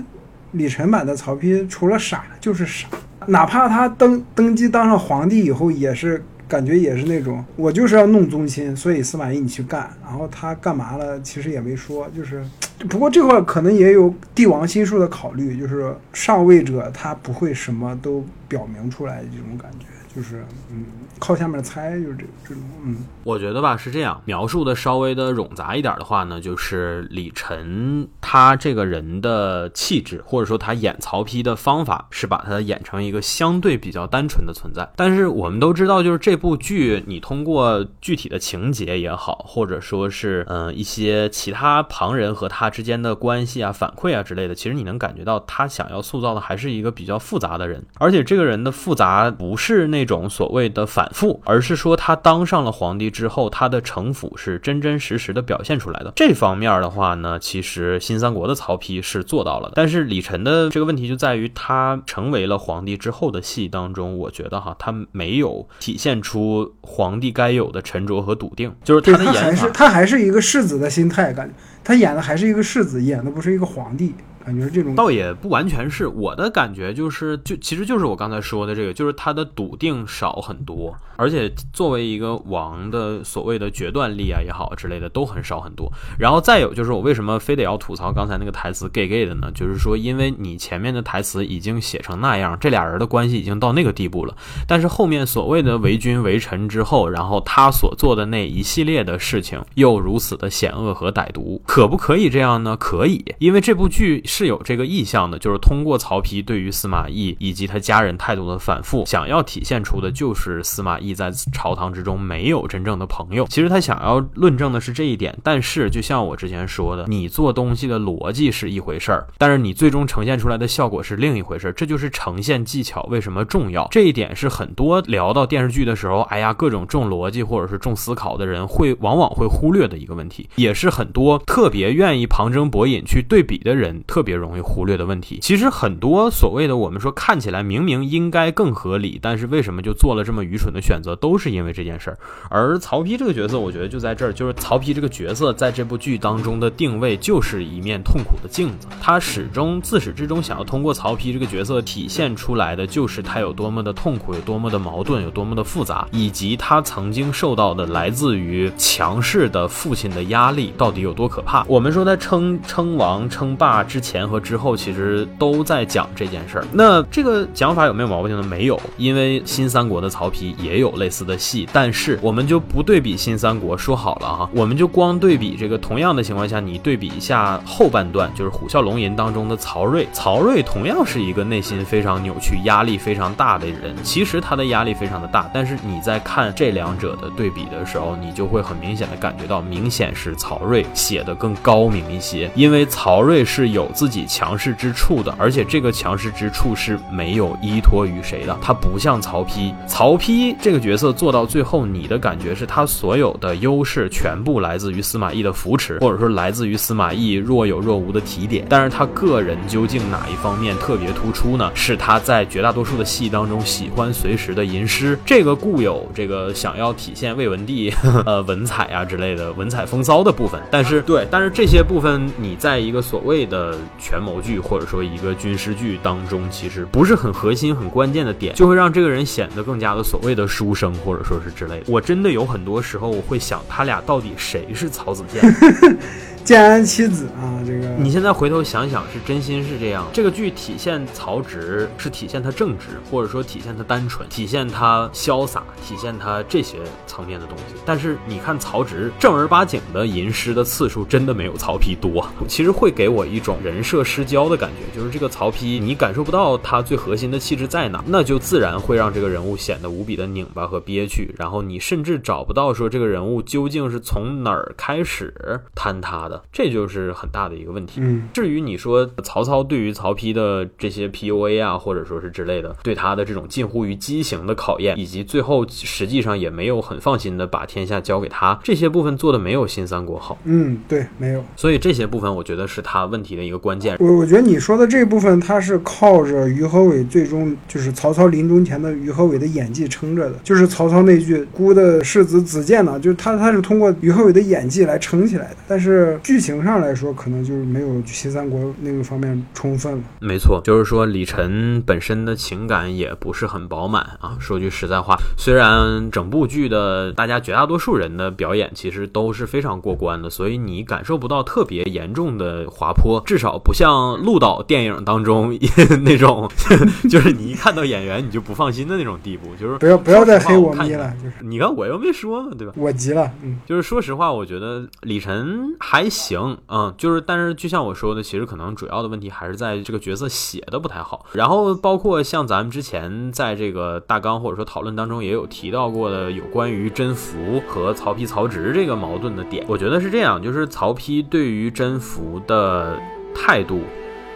李晨版的曹丕除了傻就是傻，哪怕他登登基当上皇帝以后，也是感觉也是那种我就是要弄宗亲，所以司马懿你去干，然后他干嘛了，其实也没说，就是。不过这块可能也有帝王心术的考虑，就是上位者他不会什么都表明出来这种感觉，就是嗯。靠下面猜就是这这种，嗯，我觉得吧是这样描述的，稍微的冗杂一点的话呢，就是李晨他这个人的气质，或者说他演曹丕的方法，是把他演成一个相对比较单纯的存在。但是我们都知道，就是这部剧，你通过具体的情节也好，或者说是嗯一些其他旁人和他之间的关系啊、反馈啊之类的，其实你能感觉到他想要塑造的还是一个比较复杂的人，而且这个人的复杂不是那种所谓的反。复，而是说他当上了皇帝之后，他的城府是真真实实的表现出来的。这方面的话呢，其实新三国的曹丕是做到了的。但是李晨的这个问题就在于，他成为了皇帝之后的戏当中，我觉得哈，他没有体现出皇帝该有的沉着和笃定，就是他的演法，他还是一个世子的心态，感觉他演的还是一个世子，演的不是一个皇帝。感觉这种倒也不完全是我的感觉，就是就其实就是我刚才说的这个，就是他的笃定少很多，而且作为一个王的所谓的决断力啊也好之类的都很少很多。然后再有就是我为什么非得要吐槽刚才那个台词 gay gay 的呢？就是说因为你前面的台词已经写成那样，这俩人的关系已经到那个地步了，但是后面所谓的为君为臣之后，然后他所做的那一系列的事情又如此的险恶和歹毒，可不可以这样呢？可以，因为这部剧是有这个意向的，就是通过曹丕对于司马懿以及他家人态度的反复，想要体现出的就是司马懿在朝堂之中没有真正的朋友。其实他想要论证的是这一点，但是就像我之前说的，你做东西的逻辑是一回事儿，但是你最终呈现出来的效果是另一回事儿，这就是呈现技巧为什么重要。这一点是很多聊到电视剧的时候，哎呀，各种重逻辑或者是重思考的人会往往会忽略的一个问题，也是很多特别愿意旁征博引去对比的人特特别容易忽略的问题。其实很多所谓的我们说看起来明明应该更合理，但是为什么就做了这么愚蠢的选择，都是因为这件事儿。而曹丕这个角色，我觉得就在这儿，就是曹丕这个角色在这部剧当中的定位就是一面痛苦的镜子，他始终自始至终想要通过曹丕这个角色体现出来的就是他有多么的痛苦，有多么的矛盾，有多么的复杂，以及他曾经受到的来自于强势的父亲的压力到底有多可怕。我们说他称称王称霸之前前和之后，其实都在讲这件事儿。那这个讲法有没有毛病呢？没有，因为新三国的曹丕也有类似的戏，但是我们就不对比新三国，说好了哈，我们就光对比这个同样的情况下，你对比一下后半段，就是《虎啸龙吟》当中的曹睿，曹睿同样是一个内心非常扭曲、压力非常大的人。其实他的压力非常的大，但是你在看这两者的对比的时候，你就会很明显的感觉到，明显是曹睿写的更高明一些，因为曹睿是有自己强势之处的，而且这个强势之处是没有依托于谁的，他不像曹丕，曹丕这个角色做到最后，你的感觉是他所有的优势全部来自于司马懿的扶持，或者说来自于司马懿若有若无的提点，但是他个人究竟哪一方面特别突出呢？是他在绝大多数的戏当中喜欢随时的吟诗，这个固有这个想要体现魏文帝呃文采啊之类的文采风骚的部分，但是对，但是这些部分你在一个所谓的权谋剧或者说一个军事剧当中，其实不是很核心、很关键的点，就会让这个人显得更加的所谓的书生或者说是之类的。我真的有很多时候我会想，他俩到底谁是曹子建？建安七子啊，这个你现在回头想想，是真心是这样。这个剧体现曹植是体现他正直，或者说体现他单纯，体现他潇洒，体现他这些层面的东西。但是你看曹植正儿八经的吟诗的次数，真的没有曹丕多。其实会给我一种人设失焦的感觉，就是这个曹丕，你感受不到他最核心的气质在哪，那就自然会让这个人物显得无比的拧巴和憋屈。然后你甚至找不到说这个人物究竟是从哪儿开始坍塌的。这就是很大的一个问题。嗯，至于你说曹操对于曹丕的这些 PUA 啊，或者说是之类的，对他的这种近乎于畸形的考验，以及最后实际上也没有很放心的把天下交给他，这些部分做的没有新三国好。嗯，对，没有。所以这些部分我觉得是他问题的一个关键。我我觉得你说的这部分，他是靠着于和伟最终就是曹操临终前的于和伟的演技撑着的，就是曹操那句“孤的世子子建”呢，就是他他是通过于和伟的演技来撑起来的。但是剧情上来说，可能就是没有新三国那个方面充分了。没错，就是说李晨本身的情感也不是很饱满啊。说句实在话，虽然整部剧的大家绝大多数人的表演其实都是非常过关的，所以你感受不到特别严重的滑坡，至少不像鹿岛电影当中 那种，就是你一看到演员你就不放心的那种地步。就是不要不要再黑我咪了，就是你看我又没说嘛，对吧？我急了，嗯，就是说实话，我觉得李晨还行，嗯，就是但是就像我说的，其实可能主要的问题还是在这个角色写的不太好。然后包括像咱们之前在这个大纲或者说讨论当中也有提到过的，有关于甄宓和曹丕、曹植这个矛盾的点，我觉得是这样，就是曹丕对于甄宓的态度，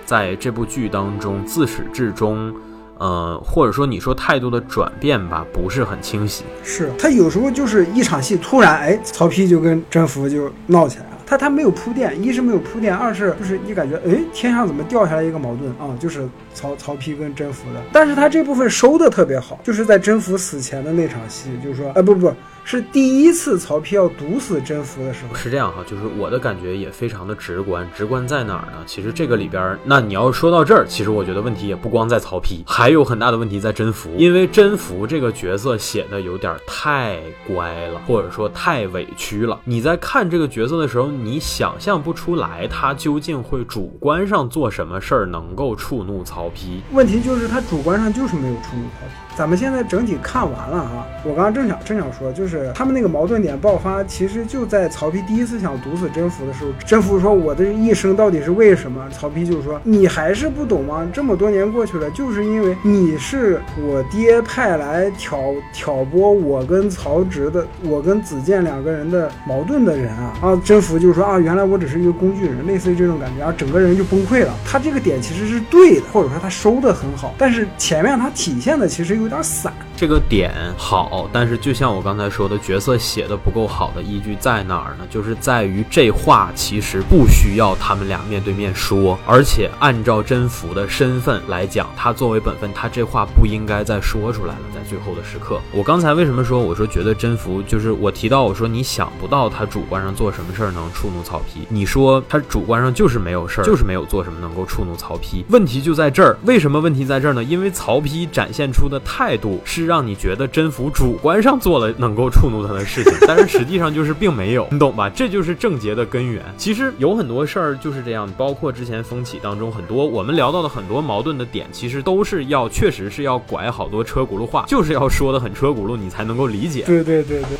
在这部剧当中自始至终。呃，或者说你说态度的转变吧，不是很清晰。是他有时候就是一场戏，突然哎，曹丕就跟甄宓就闹起来。他他没有铺垫，一是没有铺垫，二是就是你感觉哎，天上怎么掉下来一个矛盾啊？就是曹曹丕跟甄宓的。但是他这部分收的特别好，就是在甄宓死前的那场戏，就是说，哎不不，是第一次曹丕要毒死甄宓的时候。是这样哈，就是我的感觉也非常的直观。直观在哪儿呢？其实这个里边，那你要说到这儿，其实我觉得问题也不光在曹丕，还有很大的问题在甄宓。因为甄宓这个角色写的有点太乖了，或者说太委屈了。你在看这个角色的时候，你想象不出来他究竟会主观上做什么事儿能够触怒曹丕。问题就是他主观上就是没有触怒曹丕。咱们现在整体看完了哈，我刚刚正想正想说，就是他们那个矛盾点爆发，其实就在曹丕第一次想毒死甄宓的时候，甄宓说：“我的一生到底是为什么？”曹丕就说：“你还是不懂吗？这么多年过去了，就是因为你是我爹派来挑挑拨我跟曹植的，我跟子建两个人的矛盾的人啊！”啊，甄宓就说：“啊，原来我只是一个工具人，类似于这种感觉。”然后整个人就崩溃了。他这个点其实是对的，或者说他收的很好，但是前面他体现的其实又有点散。这个点好，但是就像我刚才说的，角色写的不够好的依据在哪儿呢？就是在于这话其实不需要他们俩面对面说，而且按照甄宓的身份来讲，他作为本分，他这话不应该再说出来了。在最后的时刻，我刚才为什么说我说觉得甄宓就是我提到我说你想不到他主观上做什么事儿能触怒曹丕，你说他主观上就是没有事儿，就是没有做什么能够触怒曹丕。问题就在这儿，为什么问题在这儿呢？因为曹丕展现出的态态度是让你觉得甄宓主观上做了能够触怒他的事情，但是实际上就是并没有，你懂吧？这就是症结的根源。其实有很多事儿就是这样，包括之前风起当中很多我们聊到的很多矛盾的点，其实都是要确实是要拐好多车轱辘话，就是要说的很车轱辘，你才能够理解。对对对对。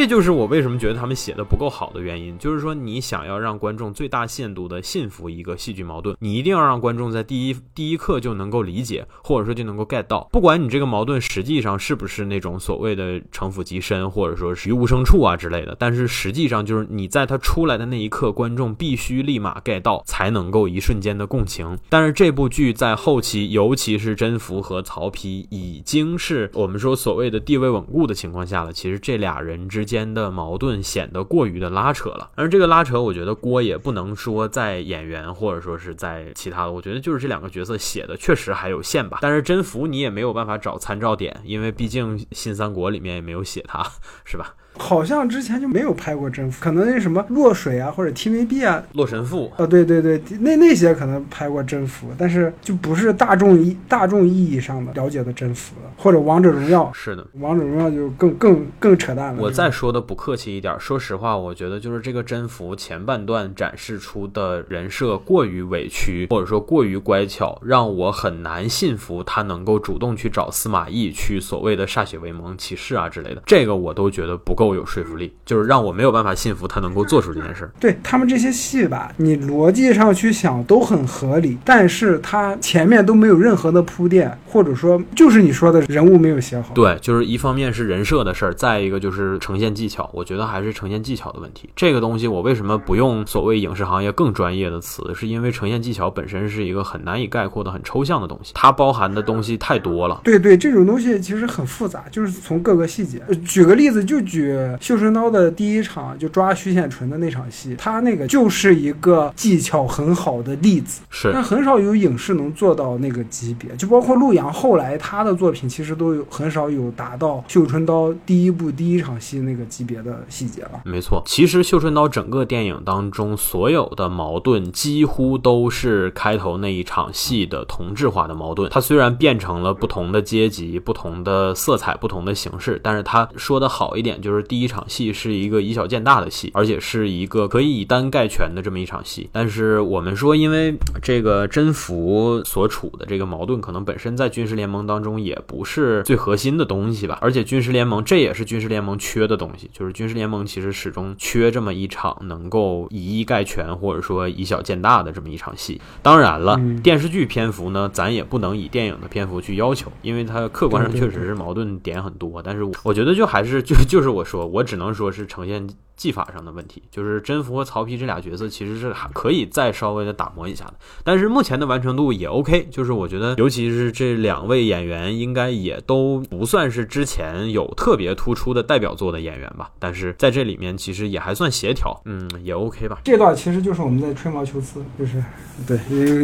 这就是我为什么觉得他们写的不够好的原因，就是说你想要让观众最大限度的信服一个戏剧矛盾，你一定要让观众在第一第一刻就能够理解，或者说就能够 get 到，不管你这个矛盾实际上是不是那种所谓的城府极深，或者说是于无声处啊之类的，但是实际上就是你在他出来的那一刻，观众必须立马 get 到，才能够一瞬间的共情。但是这部剧在后期，尤其是甄宓和曹丕已经是我们说所谓的地位稳固的情况下了，其实这俩人之。间的矛盾显得过于的拉扯了，而这个拉扯，我觉得锅也不能说在演员，或者说是在其他的，我觉得就是这两个角色写的确实还有限吧。但是甄宓你也没有办法找参照点，因为毕竟新三国里面也没有写他，是吧？好像之前就没有拍过征服，可能那什么落水啊，或者 TVB 啊，洛神赋。啊，对对对，那那些可能拍过征服，但是就不是大众意大众意义上的了解的征服了，或者王者荣耀。是的，王者荣耀就更更更扯淡了。我再说的不客气一点，说实话，我觉得就是这个甄宓前半段展示出的人设过于委屈，或者说过于乖巧，让我很难信服他能够主动去找司马懿去所谓的歃血为盟、起誓啊之类的，这个我都觉得不够有说服力。就是让我没有办法信服他能够做出这件事儿。对他们这些戏吧，你逻辑上去想都很合理，但是他前面都没有任何的铺垫，或者说就是你说的人物没有写好。对，就是一方面是人设的事儿，再一个就是呈现技巧。我觉得还是呈现技巧的问题。这个东西我为什么不用所谓影视行业更专业的词？是因为呈现技巧本身是一个很难以概括的、很抽象的东西，它包含的东西太多了。对对，这种东西其实很复杂，就是从各个细节。举个例子，就举绣春刀的。第一场就抓徐显纯的那场戏，他那个就是一个技巧很好的例子，是，但很少有影视能做到那个级别，就包括陆阳后来他的作品，其实都有很少有达到绣春刀第一部第一场戏那个级别的细节了。没错，其实绣春刀整个电影当中所有的矛盾，几乎都是开头那一场戏的同质化的矛盾。它虽然变成了不同的阶级、不同的色彩、不同的形式，但是他说的好一点，就是第一场戏是。一个以小见大的戏，而且是一个可以以单概全的这么一场戏。但是我们说，因为这个甄宓所处的这个矛盾，可能本身在军事联盟当中也不是最核心的东西吧。而且军事联盟这也是军事联盟缺的东西，就是军事联盟其实始终缺这么一场能够以一概全或者说以小见大的这么一场戏。当然了，电视剧篇幅呢，咱也不能以电影的篇幅去要求，因为它客观上确实是矛盾点很多。但是我觉得就还是就就是我说，我只能说是呈现。技法上的问题，就是甄宓和曹丕这俩角色其实是还可以再稍微的打磨一下的，但是目前的完成度也 OK，就是我觉得，尤其是这两位演员，应该也都不算是之前有特别突出的代表作的演员吧，但是在这里面其实也还算协调，嗯，也 OK 吧。这段其实就是我们在吹毛求疵，就是对，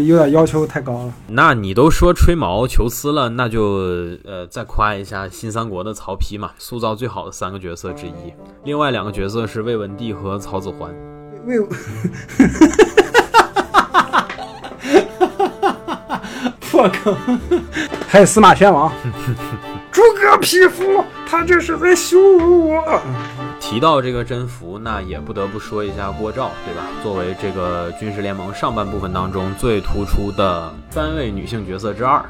有点要求太高了。那你都说吹毛求疵了，那就呃再夸一下新三国的曹丕嘛，塑造最好的三个角色之一，另外两个角色是。魏文帝和曹子桓，魏，破梗，还有司马宣王，诸葛匹夫，他这是在羞辱我。提到这个甄宓，那也不得不说一下郭照，对吧？作为这个军事联盟上半部分当中最突出的三位女性角色之二啊，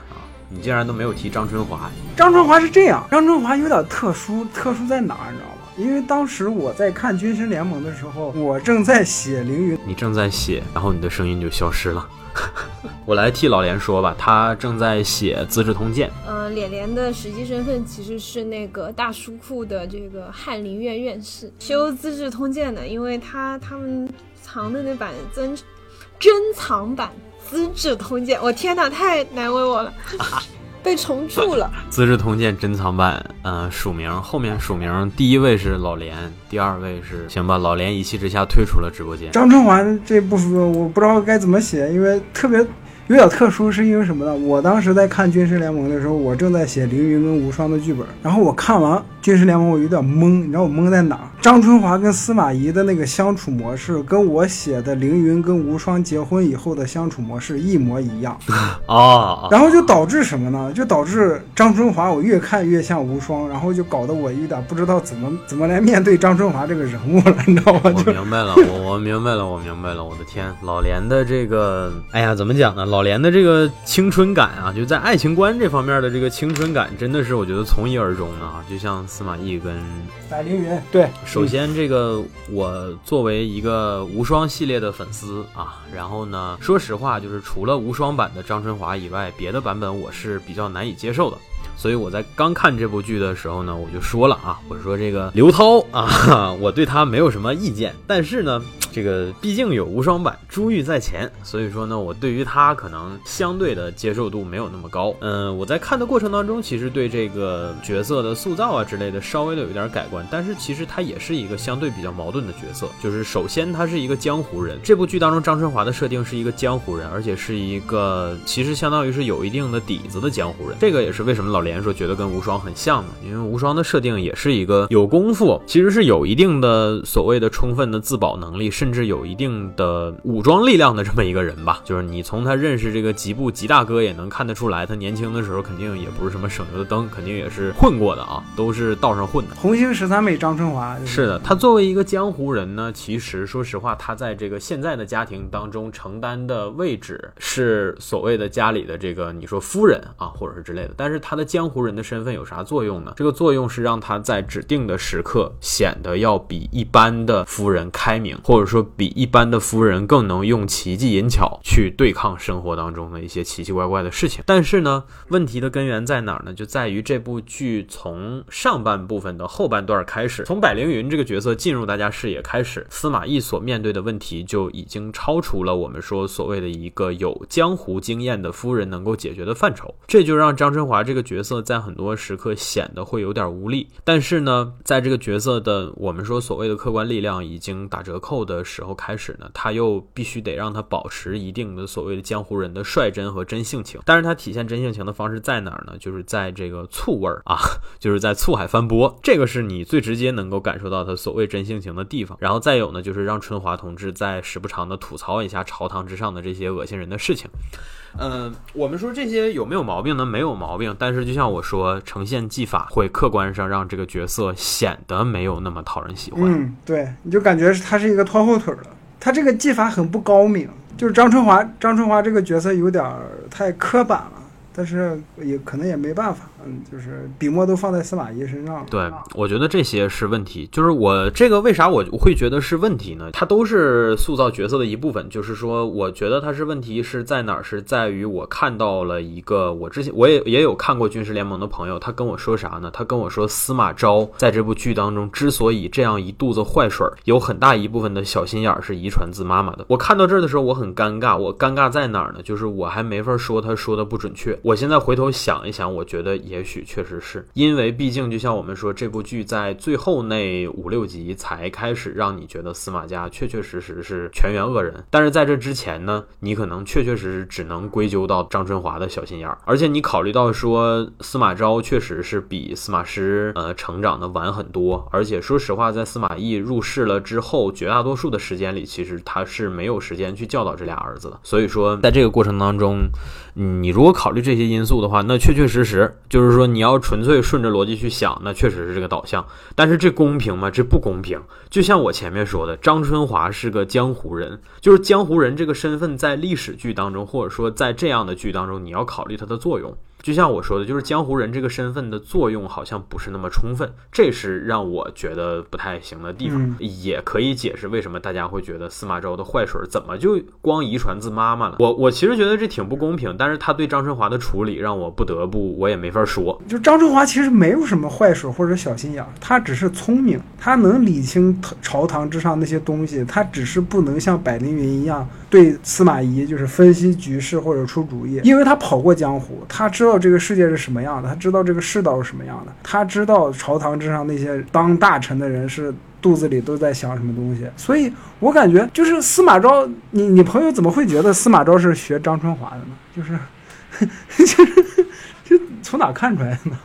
你竟然都没有提张春华。张春华是这样，张春华有点特殊，特殊在哪儿，你知道吗？因为当时我在看《军师联盟》的时候，我正在写凌云，你正在写，然后你的声音就消失了。我来替老连说吧，他正在写《资治通鉴》。嗯，脸脸的实际身份其实是那个大书库的这个翰林院院士，修《资治通鉴》的，因为他他们藏的那版珍珍藏版《资治通鉴》，我天哪，太难为我了。被重铸了，《资治通鉴》珍藏版，嗯，署名后面署名第一位是老连，第二位是行吧，老连一气之下退出了直播间。张春华这部分我不知道该怎么写，因为特别有点特殊，是因为什么呢？我当时在看《军师联盟》的时候，我正在写凌云跟无双的剧本，然后我看完《军师联盟》，我有点懵，你知道我懵在哪？张春华跟司马懿的那个相处模式，跟我写的凌云跟无双结婚以后的相处模式一模一样 啊！然后就导致什么呢？就导致张春华我越看越像无双，然后就搞得我有点不知道怎么怎么来面对张春华这个人物了，你知道吗？我明白了，我我明白了，我明白了，我的天，老连的这个，哎呀，怎么讲呢？老连的这个青春感啊，就在爱情观这方面的这个青春感，真的是我觉得从一而终的啊，就像司马懿跟百灵云，对。首先，这个我作为一个无双系列的粉丝啊，然后呢，说实话，就是除了无双版的张春华以外，别的版本我是比较难以接受的。所以我在刚看这部剧的时候呢，我就说了啊，我说这个刘涛啊，我对他没有什么意见，但是呢。这个毕竟有无双版，珠玉在前，所以说呢，我对于他可能相对的接受度没有那么高。嗯，我在看的过程当中，其实对这个角色的塑造啊之类的，稍微的有一点改观。但是其实他也是一个相对比较矛盾的角色，就是首先他是一个江湖人。这部剧当中，张春华的设定是一个江湖人，而且是一个其实相当于是有一定的底子的江湖人。这个也是为什么老连说觉得跟无双很像嘛？因为无双的设定也是一个有功夫，其实是有一定的所谓的充分的自保能力，甚至有一定的武装力量的这么一个人吧，就是你从他认识这个吉布吉大哥也能看得出来，他年轻的时候肯定也不是什么省油的灯，肯定也是混过的啊，都是道上混的。红星十三妹张春华是的，他作为一个江湖人呢，其实说实话，他在这个现在的家庭当中承担的位置是所谓的家里的这个你说夫人啊，或者是之类的。但是他的江湖人的身份有啥作用呢？这个作用是让他在指定的时刻显得要比一般的夫人开明，或者说比。一般的夫人更能用奇技淫巧去对抗生活当中的一些奇奇怪怪的事情，但是呢，问题的根源在哪儿呢？就在于这部剧从上半部分的后半段开始，从百灵云这个角色进入大家视野开始，司马懿所面对的问题就已经超出了我们说所谓的一个有江湖经验的夫人能够解决的范畴，这就让张春华这个角色色在很多时刻显得会有点无力。但是呢，在这个角色的我们说所谓的客观力量已经打折扣的时候。开始呢，他又必须得让他保持一定的所谓的江湖人的率真和真性情。但是他体现真性情的方式在哪儿呢？就是在这个醋味儿啊，就是在醋海翻波，这个是你最直接能够感受到他所谓真性情的地方。然后再有呢，就是让春华同志在时不常的吐槽一下朝堂之上的这些恶心人的事情。嗯，我们说这些有没有毛病呢？没有毛病。但是就像我说，呈现技法会客观上让这个角色显得没有那么讨人喜欢。嗯，对，你就感觉他是一个拖后腿的。他这个技法很不高明，就是张春华，张春华这个角色有点太刻板了。但是也可能也没办法，就是笔墨都放在司马懿身上了。对，我觉得这些是问题。就是我这个为啥我会觉得是问题呢？它都是塑造角色的一部分。就是说，我觉得它是问题是在哪儿？是在于我看到了一个我之前我也也有看过《军事联盟》的朋友，他跟我说啥呢？他跟我说司马昭在这部剧当中之所以这样一肚子坏水，有很大一部分的小心眼儿是遗传自妈妈的。我看到这儿的时候，我很尴尬。我尴尬在哪儿呢？就是我还没法说他说的不准确。我现在回头想一想，我觉得也也许确实是因为，毕竟就像我们说，这部剧在最后那五六集才开始让你觉得司马家确确实实是全员恶人。但是在这之前呢，你可能确确实实只能归咎到张春华的小心眼儿。而且你考虑到说，司马昭确实是比司马师呃成长的晚很多。而且说实话，在司马懿入世了之后，绝大多数的时间里，其实他是没有时间去教导这俩儿子的。所以说，在这个过程当中，你如果考虑这些因素的话，那确确实实就是说，你要纯粹顺着逻辑去想，那确实是这个导向。但是这公平吗？这不公平。就像我前面说的，张春华是个江湖人，就是江湖人这个身份，在历史剧当中，或者说在这样的剧当中，你要考虑它的作用。就像我说的，就是江湖人这个身份的作用好像不是那么充分，这是让我觉得不太行的地方。也可以解释为什么大家会觉得司马昭的坏水怎么就光遗传自妈妈了。我我其实觉得这挺不公平，但是他对张春华的处理让我不得不我也没法说。就张春华其实没有什么坏水或者小心眼，他只是聪明，他能理清朝堂之上那些东西，他只是不能像百灵云一样对司马懿就是分析局势或者出主意，因为他跑过江湖，他知道。这个世界是什么样的？他知道这个世道是什么样的？他知道朝堂之上那些当大臣的人是肚子里都在想什么东西。所以我感觉，就是司马昭，你你朋友怎么会觉得司马昭是学张春华的呢？就是，就是，就从哪看出来的呢？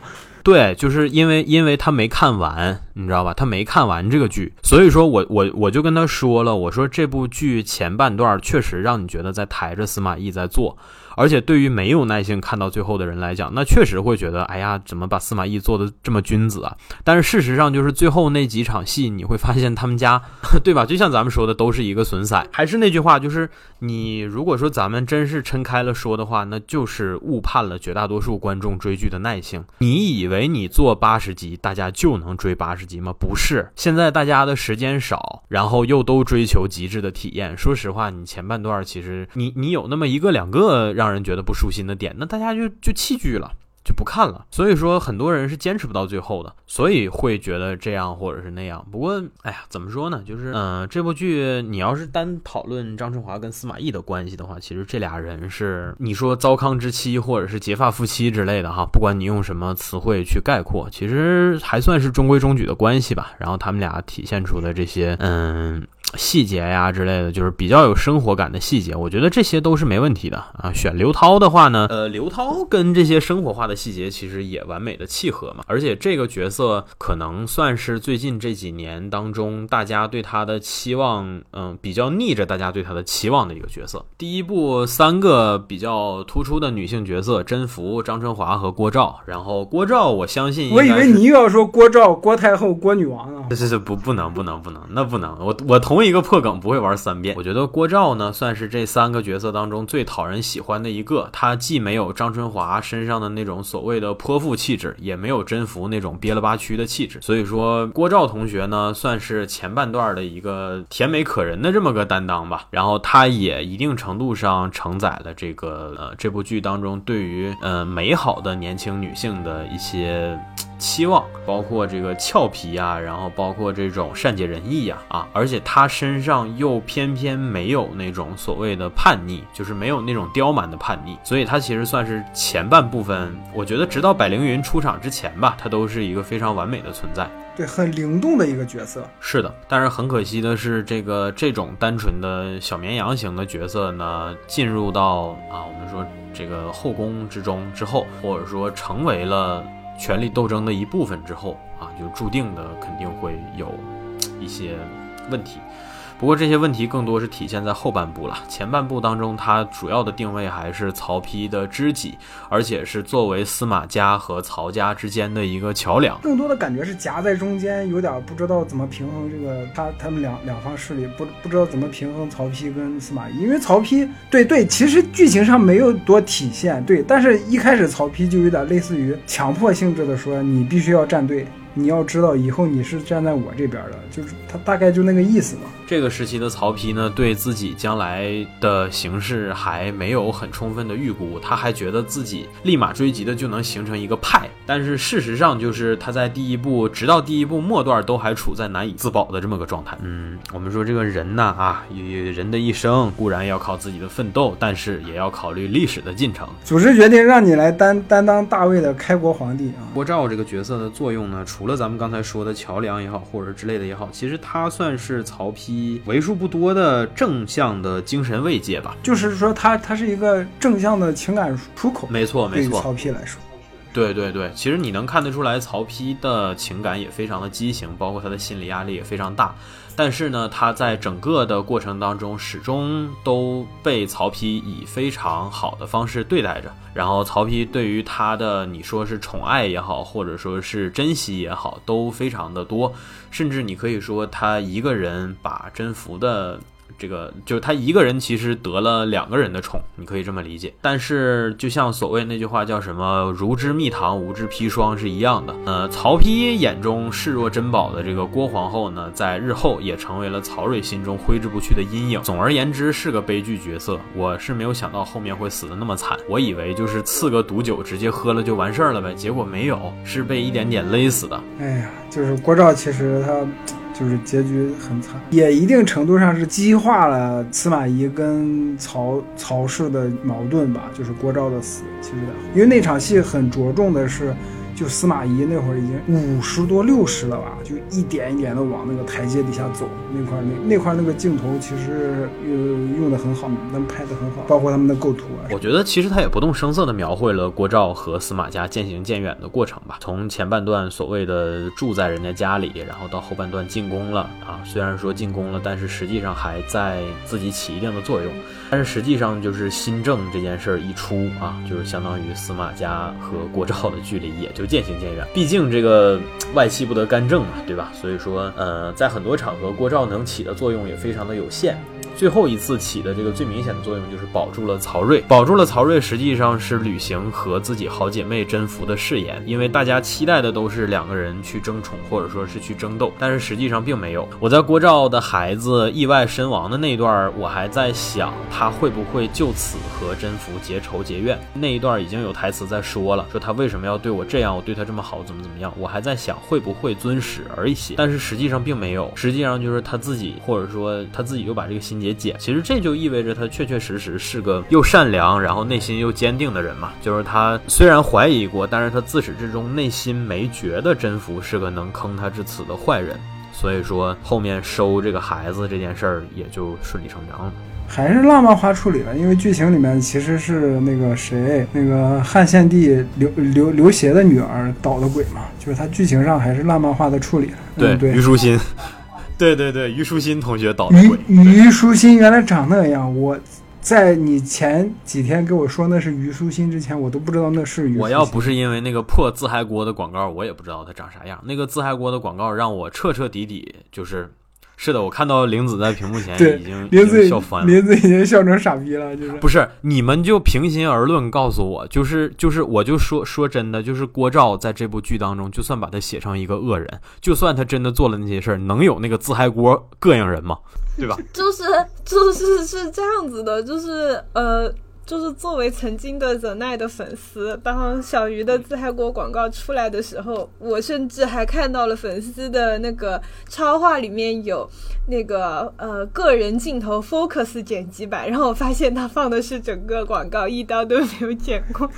对，就是因为因为他没看完，你知道吧？他没看完这个剧，所以说我我我就跟他说了，我说这部剧前半段确实让你觉得在抬着司马懿在做。而且对于没有耐心看到最后的人来讲，那确实会觉得，哎呀，怎么把司马懿做的这么君子啊？但是事实上，就是最后那几场戏，你会发现他们家，对吧？就像咱们说的，都是一个损色。还是那句话，就是你如果说咱们真是撑开了说的话，那就是误判了绝大多数观众追剧的耐性。你以为你做八十集，大家就能追八十集吗？不是，现在大家的时间少，然后又都追求极致的体验。说实话，你前半段其实你你有那么一个两个。让让人觉得不舒心的点，那大家就就弃剧了，就不看了。所以说，很多人是坚持不到最后的，所以会觉得这样或者是那样。不过，哎呀，怎么说呢？就是，嗯，这部剧你要是单讨论张春华跟司马懿的关系的话，其实这俩人是你说糟糠之妻或者是结发夫妻之类的哈，不管你用什么词汇去概括，其实还算是中规中矩的关系吧。然后他们俩体现出的这些，嗯。细节呀之类的，就是比较有生活感的细节，我觉得这些都是没问题的啊。选刘涛的话呢，呃，刘涛跟这些生活化的细节其实也完美的契合嘛。而且这个角色可能算是最近这几年当中大家对他的期望，嗯，比较逆着大家对他的期望的一个角色。第一部三个比较突出的女性角色：甄宓、张春华和郭照。然后郭照，我相信，我以为你又要说郭照、郭太后、郭女王呢。这这这不不能不能不能，那不能，我我同。一个破梗不会玩三遍。我觉得郭照呢，算是这三个角色当中最讨人喜欢的一个。他既没有张春华身上的那种所谓的泼妇气质，也没有甄宓那种憋了吧屈的气质。所以说，郭照同学呢，算是前半段的一个甜美可人的这么个担当吧。然后，他也一定程度上承载了这个呃这部剧当中对于呃美好的年轻女性的一些。期望包括这个俏皮呀，然后包括这种善解人意呀，啊，而且他身上又偏偏没有那种所谓的叛逆，就是没有那种刁蛮的叛逆，所以他其实算是前半部分，我觉得直到百灵云出场之前吧，他都是一个非常完美的存在，对，很灵动的一个角色。是的，但是很可惜的是，这个这种单纯的小绵羊型的角色呢，进入到啊，我们说这个后宫之中之后，或者说成为了。权力斗争的一部分之后啊，就注定的肯定会有一些问题。不过这些问题更多是体现在后半部了。前半部当中，它主要的定位还是曹丕的知己，而且是作为司马家和曹家之间的一个桥梁。更多的感觉是夹在中间，有点不知道怎么平衡这个他他们两两方势力，不不知道怎么平衡曹丕跟司马懿。因为曹丕，对对，其实剧情上没有多体现，对，但是一开始曹丕就有点类似于强迫性质的说，你必须要站队。你要知道，以后你是站在我这边的，就是他大概就那个意思嘛。这个时期的曹丕呢，对自己将来的形势还没有很充分的预估，他还觉得自己立马追击的就能形成一个派。但是事实上，就是他在第一步，直到第一步末段都还处在难以自保的这么个状态。嗯，我们说这个人呢，啊，人的一生固然要靠自己的奋斗，但是也要考虑历史的进程。组织决定让你来担担当大魏的开国皇帝啊。郭照这个角色的作用呢，除了咱们刚才说的桥梁也好，或者之类的也好，其实他算是曹丕为数不多的正向的精神慰藉吧。就是说，他他是一个正向的情感出口。没错，没错。曹丕来说。对对对，其实你能看得出来，曹丕的情感也非常的畸形，包括他的心理压力也非常大。但是呢，他在整个的过程当中，始终都被曹丕以非常好的方式对待着。然后，曹丕对于他的，你说是宠爱也好，或者说是珍惜也好，都非常的多。甚至你可以说，他一个人把甄宓的。这个就是他一个人，其实得了两个人的宠，你可以这么理解。但是，就像所谓那句话叫什么“如之蜜糖，无之砒霜”是一样的。呃，曹丕眼中视若珍宝的这个郭皇后呢，在日后也成为了曹睿心中挥之不去的阴影。总而言之，是个悲剧角色。我是没有想到后面会死的那么惨，我以为就是赐个毒酒，直接喝了就完事儿了呗。结果没有，是被一点点勒死的。哎呀，就是郭照，其实他。就是结局很惨，也一定程度上是激化了司马懿跟曹曹氏的矛盾吧。就是郭昭的死，其实因为那场戏很着重的是。就司马懿那会儿已经五十多六十了吧，就一点一点的往那个台阶底下走，那块那那块那个镜头其实用用的很好，能拍的很好，包括他们的构图啊。我觉得其实他也不动声色的描绘了郭照和司马家渐行渐远的过程吧。从前半段所谓的住在人家家里，然后到后半段进宫了啊，虽然说进宫了，但是实际上还在自己起一定的作用。但是实际上就是新政这件事儿一出啊，就是相当于司马家和郭照的距离也就渐行渐远。毕竟这个外戚不得干政嘛，对吧？所以说，呃，在很多场合，郭照能起的作用也非常的有限。最后一次起的这个最明显的作用就是保住了曹睿，保住了曹睿，实际上是履行和自己好姐妹甄宓的誓言，因为大家期待的都是两个人去争宠或者说是去争斗，但是实际上并没有。我在郭照的孩子意外身亡的那一段，我还在想他会不会就此和甄宓结仇结怨。那一段已经有台词在说了，说他为什么要对我这样，我对他这么好，怎么怎么样。我还在想会不会尊使而已，但是实际上并没有，实际上就是他自己或者说他自己就把这个心结。解，其实这就意味着他确确实实是个又善良，然后内心又坚定的人嘛。就是他虽然怀疑过，但是他自始至终内心没觉得甄宓是个能坑他至此的坏人。所以说后面收这个孩子这件事儿也就顺理成章了。还是浪漫化处理了，因为剧情里面其实是那个谁，那个汉献帝刘刘刘协的女儿捣的鬼嘛。就是他剧情上还是浪漫化的处理。对，虞书欣。对对对，虞书欣同学捣的鬼。虞书欣原来长那样，我在你前几天跟我说那是虞书欣之前，我都不知道那是虞。我要不是因为那个破自嗨锅的广告，我也不知道他长啥样。那个自嗨锅的广告让我彻彻底底就是。是的，我看到玲子在屏幕前已经玲子笑翻了，玲子已经笑成傻逼了，就是不是？你们就平心而论告诉我，就是就是，我就说说真的，就是郭照在这部剧当中，就算把他写成一个恶人，就算他真的做了那些事儿，能有那个自嗨锅膈应人吗？对吧？就是 就是是这样子的，就是呃。就是作为曾经的 The Night 的粉丝，当小鱼的自嗨锅广告出来的时候，我甚至还看到了粉丝的那个超话里面有那个呃个人镜头 focus 剪辑版，然后我发现他放的是整个广告，一刀都没有剪过。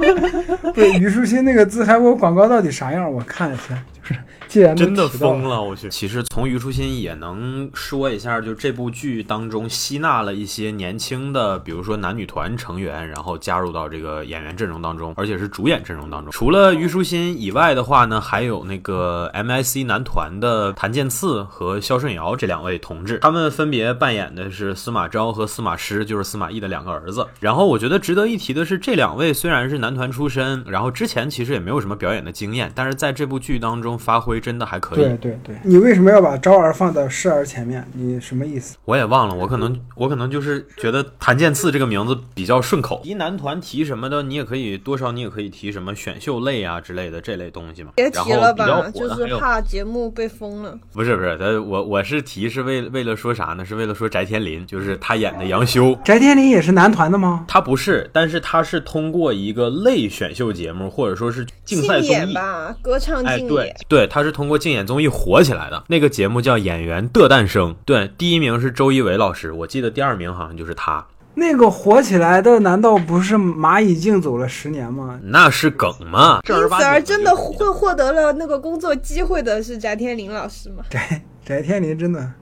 对，虞书欣那个自嗨锅广告到底啥样？我看一下，既然真的疯了，我去！其实从虞书欣也能说一下，就这部剧当中吸纳了一些年轻的，比如说男女团成员，然后加入到这个演员阵容当中，而且是主演阵容当中。除了虞书欣以外的话呢，还有那个 MIC 男团的谭健次和肖顺尧这两位同志，他们分别扮演的是司马昭和司马师，就是司马懿的两个儿子。然后我觉得值得一提的是，这两位虽然是男团出身，然后之前其实也没有什么表演的经验，但是在这部剧当中发挥真的还可以。对对对，你为什么要把昭儿放到诗儿前面？你什么意思？我也忘了，我可能我可能就是觉得谭健次这个名字比较顺口。提男团提什么的，你也可以多少你也可以提什么选秀类啊之类的这类东西嘛。别然提了吧，后比较火就是怕节目被封了。不是不是，他我我是提是为为了说啥呢？是为了说翟天临，就是他演的杨修。翟天临也是男团的吗？他不是，但是他是通过一个类选秀节目或者说是竞赛综艺，吧，歌唱哎，竞对演。对，他是通过竞演综艺火起来的。那个节目叫《演员的诞生》，对，第一名是周一围老师，我记得第二名好像就是他。那个火起来的难道不是蚂蚁竞走了十年吗？那是梗吗？正儿因此八经而真的就获获得了那个工作机会的是翟天临老师吗？翟翟天临真的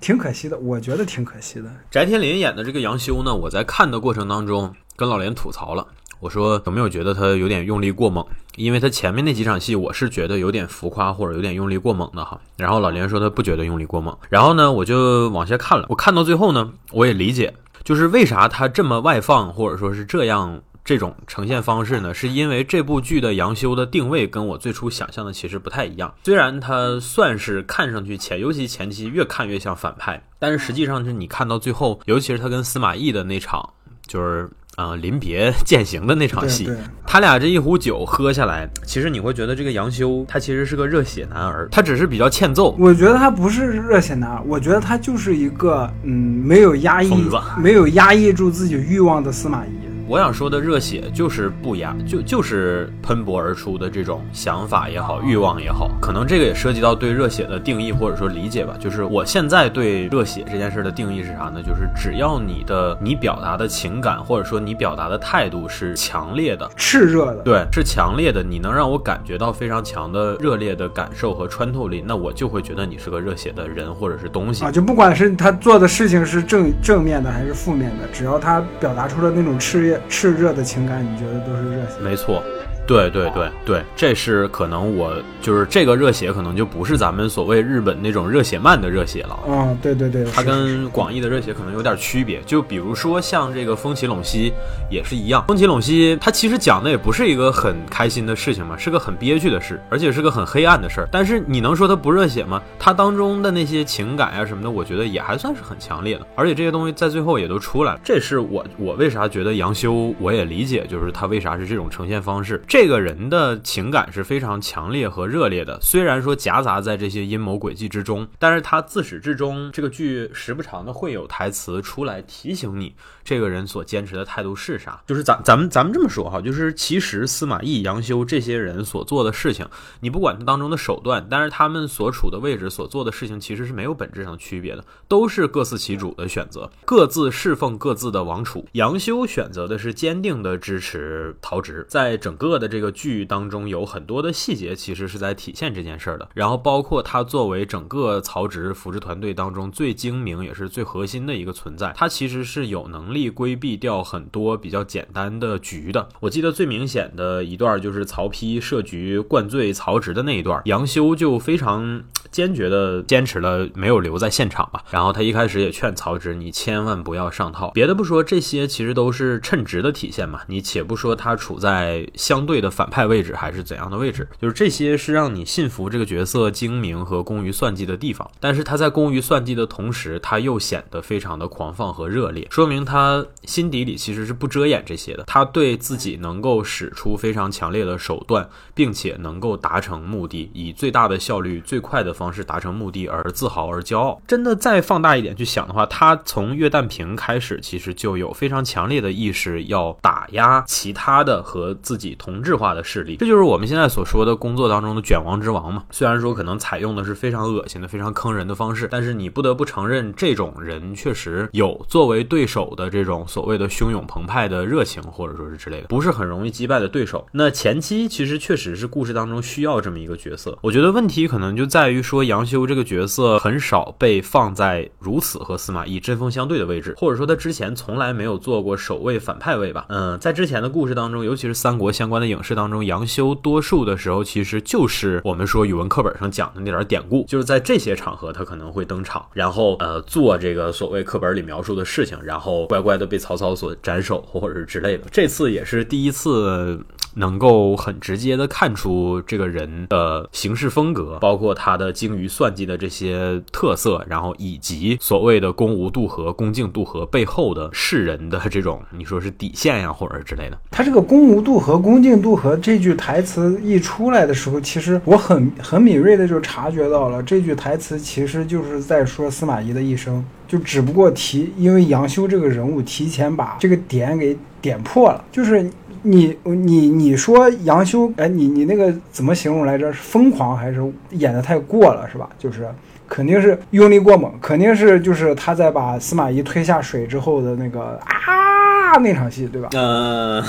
挺可惜的，我觉得挺可惜的。翟天临演的这个杨修呢，我在看的过程当中跟老连吐槽了，我说有没有觉得他有点用力过猛？因为他前面那几场戏我是觉得有点浮夸或者有点用力过猛的哈。然后老连说他不觉得用力过猛，然后呢我就往下看了，我看到最后呢，我也理解，就是为啥他这么外放或者说是这样。这种呈现方式呢，是因为这部剧的杨修的定位跟我最初想象的其实不太一样。虽然他算是看上去前，尤其前期越看越像反派，但是实际上是你看到最后，尤其是他跟司马懿的那场，就是呃临别 践行的那场戏，他俩这一壶酒喝下来，其实你会觉得这个杨修他其实是个热血男儿，他只是比较欠揍。我觉得他不是热血男儿，我觉得他就是一个嗯没有压抑没有压抑住自己欲望的司马懿。我想说的热血就是不压，就就是喷薄而出的这种想法也好，欲望也好，可能这个也涉及到对热血的定义或者说理解吧。就是我现在对热血这件事的定义是啥呢？就是只要你的你表达的情感或者说你表达的态度是强烈的，炽热的，对，是强烈的，你能让我感觉到非常强的热烈的感受和穿透力，那我就会觉得你是个热血的人或者是东西啊，。就不管是他做的事情是正正面的还是负面的，只要他表达出了那种炽热炽热的情感，你觉得都是热血。没错，对对对对，这是可能我就是这个热血，可能就不是咱们所谓日本那种热血漫的热血了。嗯，对对对，它跟广义的热血可能有点区别，就比如说像这个风起陇西也是一样。风起陇西它其实讲的也不是一个很开心的事情嘛，是个很憋屈的事，而且是个很黑暗的事儿。但是你能说它不热血吗？它当中的那些情感呀、什么的，我觉得也还算是很强烈的。而且这些东西在最后也都出来了。这是我我为啥觉得杨修我也理解，就是他为啥是这种呈现方式。这个人的情感是非常强烈和热烈的，虽然说夹杂在这些阴谋诡计之中，但是他自始至终，这个剧时不常的会有台词出来提醒你，这个人所坚持的态度是啥。就是咱咱们咱们这么说哈，就是其实司马懿、杨修这些人所做的事情，你不管他当中的手段，但是他们所处的位置、所做的事情，其实是没有本质上区别的，都是各司其主的选择，各自侍奉各自的王储。杨修选择的是坚定的支持曹植，在整个的这个剧当中，有很多的细节其实是在体现这件事儿的。然后包括他作为整个曹植扶植团队当中最精明也是最核心的一个存在，他其实是有能力力规避掉很多比较简单的局的。我记得最明显的一段就是曹丕设局灌醉曹植的那一段，杨修就非常坚决的坚持了没有留在现场吧。然后他一开始也劝曹植，你千万不要上套。别的不说，这些其实都是称职的体现嘛。你且不说他处在相对的反派位置还是怎样的位置，就是这些是让你信服这个角色精明和工于算计的地方。但是他在工于算计的同时，他又显得非常的狂放和热烈，说明他他心底里其实是不遮掩这些的。他对自己能够使出非常强烈的手段，并且能够达成目的，以最大的效率、最快的方。式达成目的而自豪而骄傲。真的再放大一点去想的话，他从岳旦平开始，其实就有非常强烈的意识要打压其他的和自己同质化的势力。这就是我们现在所说的工作当中的卷王之王嘛。虽然说可能采用的是非常恶心的、非常坑人的方式，但是你不得不承认，这种人确实有作为对手的这种所谓的汹涌澎湃的热情，或者说是之类的，不是很容易击败的对手。那前期其实确实是故事当中需要这么一个角色。我觉得问题可能就在于说，杨修这个角色很少被放在如此和司马懿针锋相对的位置，或者说他之前从来没有做过守卫反派位吧。嗯，在之前的故事当中，尤其是三国相关的影视当中，杨修多数的时候其实就是我们说语文课本上讲的那点典故，就是在这些场合他可能会登场，然后呃做这个所谓课本里描述的事情，然后乖怪的被曹操所斩首或者是之类的。这次也是第一次。能够很直接的看出这个人的行事风格，包括他的精于算计的这些特色，然后以及所谓的公无渡河、恭敬渡河背后的世人的这种，你说是底线呀，或者之类的。他这个公无渡河、恭敬渡河这句台词一出来的时候，其实我很很敏锐的就察觉到了，这句台词其实就是在说司马懿的一生，就只不过提因为杨修这个人物提前把这个点给点破了，就是。你你你说杨修，哎，你你那个怎么形容来着？是疯狂还是演的太过了，是吧？就是肯定是用力过猛，肯定是就是他在把司马懿推下水之后的那个啊那场戏，对吧？嗯，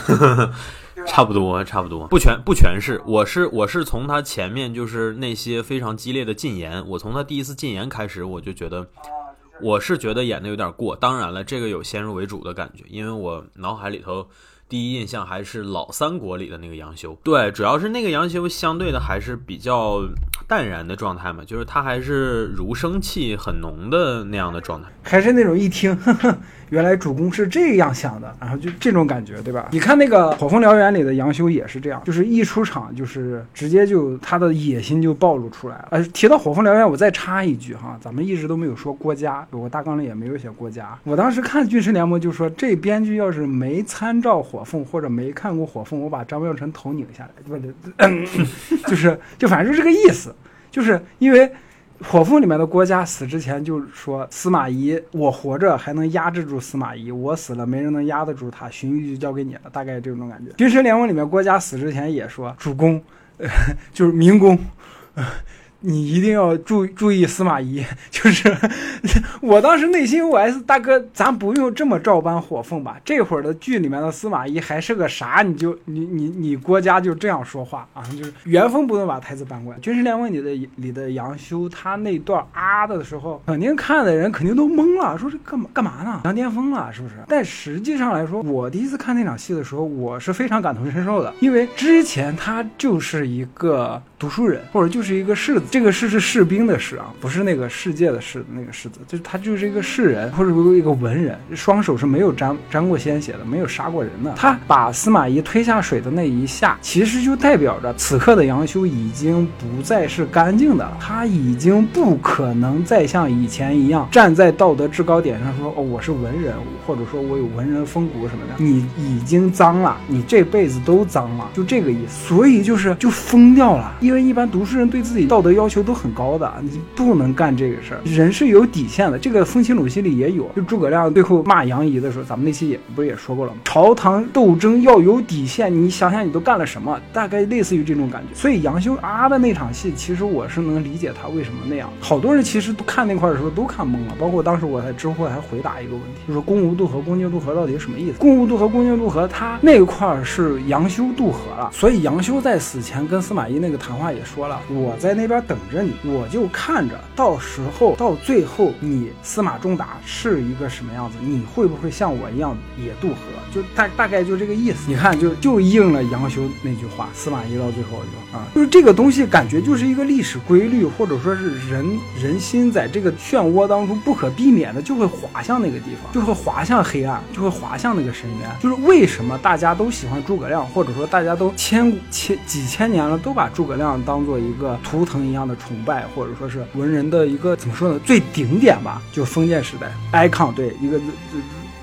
差不多差不多，不全不全是，我是我是从他前面就是那些非常激烈的禁言，我从他第一次禁言开始，我就觉得我是觉得演的有点过。当然了，这个有先入为主的感觉，因为我脑海里头。第一印象还是老三国里的那个杨修，对，主要是那个杨修相对的还是比较淡然的状态嘛，就是他还是儒生气很浓的那样的状态，还是那种一听。呵 呵原来主公是这样想的，然后就这种感觉，对吧？你看那个《火凤燎原》里的杨修也是这样，就是一出场就是直接就他的野心就暴露出来了。呃，提到《火凤燎原》，我再插一句哈，咱们一直都没有说郭嘉，我大纲里也没有写郭嘉。我当时看《军师联盟》就说，这编剧要是没参照火凤或者没看过火凤，我把张妙成头拧下来，不 是，就是就反正就这个意思，就是因为。火凤里面的郭嘉死之前就说司马懿，我活着还能压制住司马懿，我死了没人能压得住他，荀彧就交给你了，大概这种感觉。军师联盟里面郭嘉死之前也说主公，就是明公。你一定要注注意司马懿，就是 我当时内心 OS 大哥，咱不用这么照搬火凤吧？这会儿的剧里面的司马懿还是个啥？你就你你你郭嘉就这样说话啊？就是原封不动把台词搬过来。军师联盟里的里的杨修，他那段啊的时候，肯定看的人肯定都懵了，说这干嘛干嘛呢？杨巅峰了是不是？但实际上来说，我第一次看那场戏的时候，我是非常感同身受的，因为之前他就是一个。读书人，或者就是一个世子，这个士是士兵的士啊，不是那个世界的士那个士子，就是他就是一个士人，或者一个文人，双手是没有沾沾过鲜血的，没有杀过人的。他把司马懿推下水的那一下，其实就代表着此刻的杨修已经不再是干净的了，他已经不可能再像以前一样站在道德制高点上说哦我是文人，或者说我有文人风骨什么的。你已经脏了，你这辈子都脏了，就这个意思。所以就是就疯掉了。因为一般读书人对自己道德要要求都很高的，你不能干这个事儿。人是有底线的，这个《风清鲁西》里也有。就诸葛亮最后骂杨仪的时候，咱们那期也不是也说过了吗？朝堂斗争要有底线，你想想你都干了什么？大概类似于这种感觉。所以杨修啊的那场戏，其实我是能理解他为什么那样。好多人其实都看那块的时候都看懵了，包括当时我在知乎还回答一个问题，就是“公无渡河，恭敬渡河”到底什么意思？“公无渡河，恭敬渡河”，他那块是杨修渡河了，所以杨修在死前跟司马懿那个谈。话也说了，我在那边等着你，我就看着，到时候到最后你司马仲达是一个什么样子，你会不会像我一样也渡河？就大大概就这个意思。你看，就就应了杨修那句话，司马懿到最后就啊，就是这个东西，感觉就是一个历史规律，或者说是人人心在这个漩涡当中不可避免的就会滑向那个地方，就会滑向黑暗，就会滑向那个深渊。就是为什么大家都喜欢诸葛亮，或者说大家都千千几千年了都把诸葛亮。当做一个图腾一样的崇拜，或者说是文人的一个怎么说呢？最顶点吧，就封建时代 icon，对，一个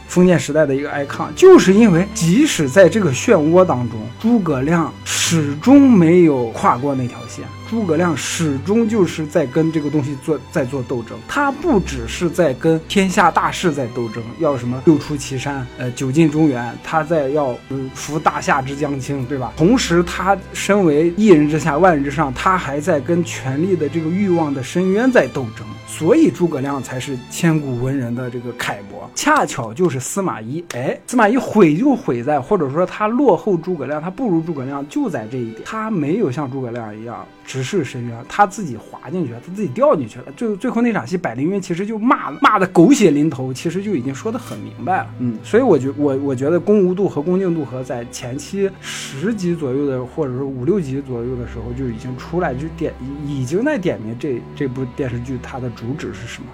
封建时代的一个 icon，就是因为即使在这个漩涡当中，诸葛亮始终没有跨过那条线。诸葛亮始终就是在跟这个东西做在做斗争，他不只是在跟天下大势在斗争，要什么六出祁山，呃，九进中原，他在要嗯扶大夏之将倾，对吧？同时，他身为一人之下万人之上，他还在跟权力的这个欲望的深渊在斗争，所以诸葛亮才是千古文人的这个楷模。恰巧就是司马懿，哎，司马懿毁就毁在，或者说他落后诸葛亮，他不如诸葛亮就在这一点，他没有像诸葛亮一样直视深渊，他自己滑进去了，他自己掉进去了。最最后那场戏，百灵云其实就骂骂的狗血淋头，其实就已经说的很明白了。嗯，所以我觉我我觉得公无度和恭敬度和在前期十集左右的，或者说五六集左右的时候就已经出来，就点已经在点明这这部电视剧它的主旨是什么。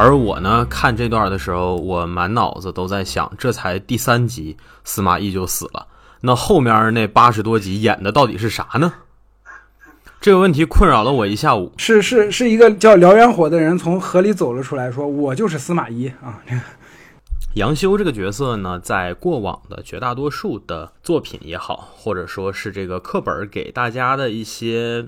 而我呢，看这段的时候，我满脑子都在想，这才第三集，司马懿就死了，那后面那八十多集演的到底是啥呢？这个问题困扰了我一下午。是是是一个叫燎原火的人从河里走了出来，说：“我就是司马懿啊。”杨修这个角色呢，在过往的绝大多数的作品也好，或者说是这个课本给大家的一些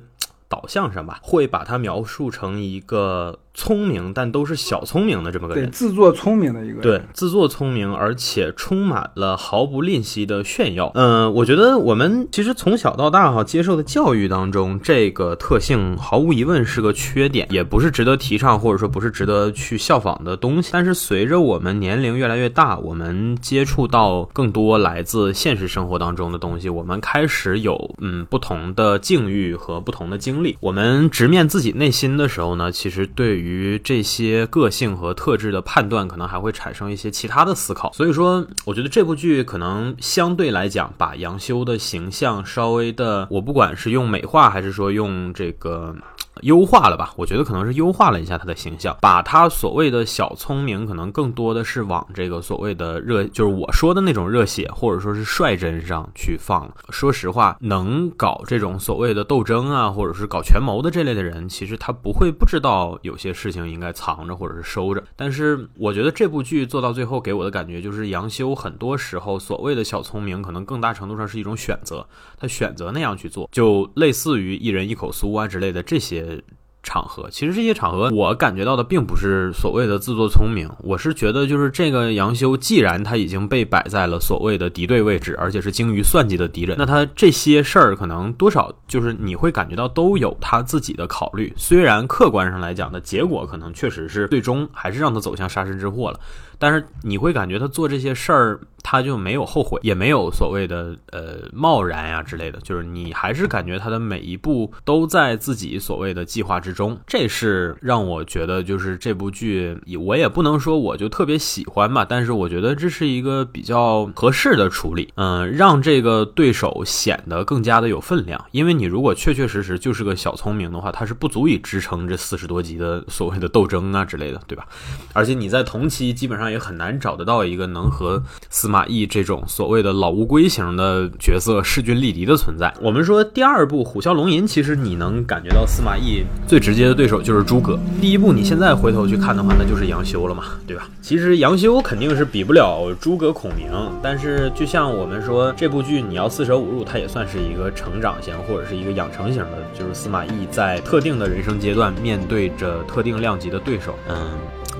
导向上吧，会把它描述成一个。聪明，但都是小聪明的这么个人，对，自作聪明的一个人，对，自作聪明，而且充满了毫不吝惜的炫耀。嗯，我觉得我们其实从小到大哈接受的教育当中，这个特性毫无疑问是个缺点，也不是值得提倡或者说不是值得去效仿的东西。但是随着我们年龄越来越大，我们接触到更多来自现实生活当中的东西，我们开始有嗯不同的境遇和不同的经历。我们直面自己内心的时候呢，其实对。于于这些个性和特质的判断，可能还会产生一些其他的思考。所以说，我觉得这部剧可能相对来讲，把杨修的形象稍微的，我不管是用美化还是说用这个。优化了吧？我觉得可能是优化了一下他的形象，把他所谓的小聪明，可能更多的是往这个所谓的热，就是我说的那种热血，或者说是率真上去放了。说实话，能搞这种所谓的斗争啊，或者是搞权谋的这类的人，其实他不会不知道有些事情应该藏着或者是收着。但是我觉得这部剧做到最后给我的感觉就是，杨修很多时候所谓的小聪明，可能更大程度上是一种选择，他选择那样去做，就类似于一人一口酥啊之类的这些。场合其实这些场合，我感觉到的并不是所谓的自作聪明，我是觉得就是这个杨修，既然他已经被摆在了所谓的敌对位置，而且是精于算计的敌人，那他这些事儿可能多少就是你会感觉到都有他自己的考虑。虽然客观上来讲的结果可能确实是最终还是让他走向杀身之祸了，但是你会感觉他做这些事儿。他就没有后悔，也没有所谓的呃贸然呀之类的，就是你还是感觉他的每一步都在自己所谓的计划之中，这是让我觉得就是这部剧，我也不能说我就特别喜欢吧，但是我觉得这是一个比较合适的处理，嗯，让这个对手显得更加的有分量，因为你如果确确实实就是个小聪明的话，他是不足以支撑这四十多集的所谓的斗争啊之类的，对吧？而且你在同期基本上也很难找得到一个能和司。司马懿这种所谓的老乌龟型的角色势均力敌的存在。我们说第二部《虎啸龙吟》，其实你能感觉到司马懿最直接的对手就是诸葛。第一部你现在回头去看的话，那就是杨修了嘛，对吧？其实杨修肯定是比不了诸葛孔明，但是就像我们说这部剧你要四舍五入，他也算是一个成长型或者是一个养成型的，就是司马懿在特定的人生阶段面对着特定量级的对手，嗯，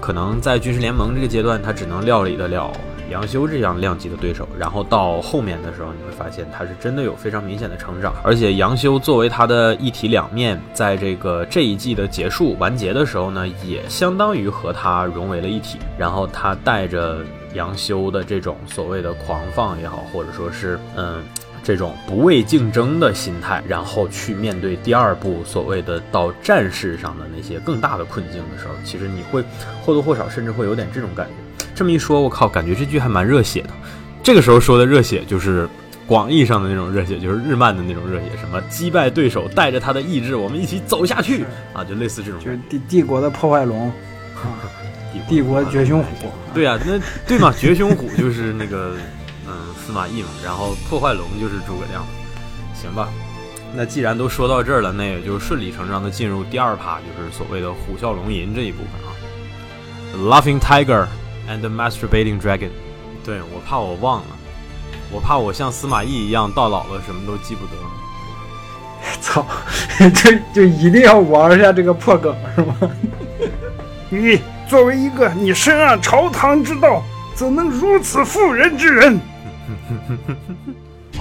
可能在军事联盟这个阶段，他只能料理得了。杨修这样量级的对手，然后到后面的时候，你会发现他是真的有非常明显的成长，而且杨修作为他的一体两面，在这个这一季的结束完结的时候呢，也相当于和他融为了一体。然后他带着杨修的这种所谓的狂放也好，或者说是嗯这种不畏竞争的心态，然后去面对第二部所谓的到战事上的那些更大的困境的时候，其实你会或多或少甚至会有点这种感觉。这么一说，我靠，感觉这剧还蛮热血的。这个时候说的热血，就是广义上的那种热血，就是日漫的那种热血，什么击败对手，带着他的意志，我们一起走下去啊，就类似这种。就是帝帝国的破坏龙，帝国绝凶虎。对啊，那对嘛，绝凶虎就是那个嗯司马懿嘛，然后破坏龙就是诸葛亮，行吧。那既然都说到这儿了，那也就顺理成章的进入第二趴，就是所谓的虎啸龙吟这一部分啊。Laughing Tiger and the Masturbating Dragon。对我怕我忘了，我怕我像司马懿一样到老了什么都记不得。操，这就一定要玩一下这个破梗是吗？你作为一个你深谙朝堂之道，怎能如此妇人之人？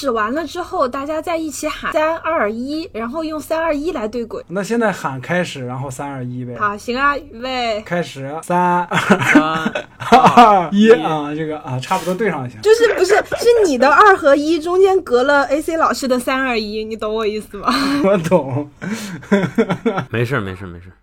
始完了之后，大家在一起喊三二一，然后用三二一来对轨。那现在喊开始，然后三二一呗。好，行啊，预备。开始，三三二一一啊，这个啊，差不多对上就行。就是不是是你的二和一中间隔了 AC 老师的三二一，你懂我意思吗？我懂。没事儿没事儿没事儿。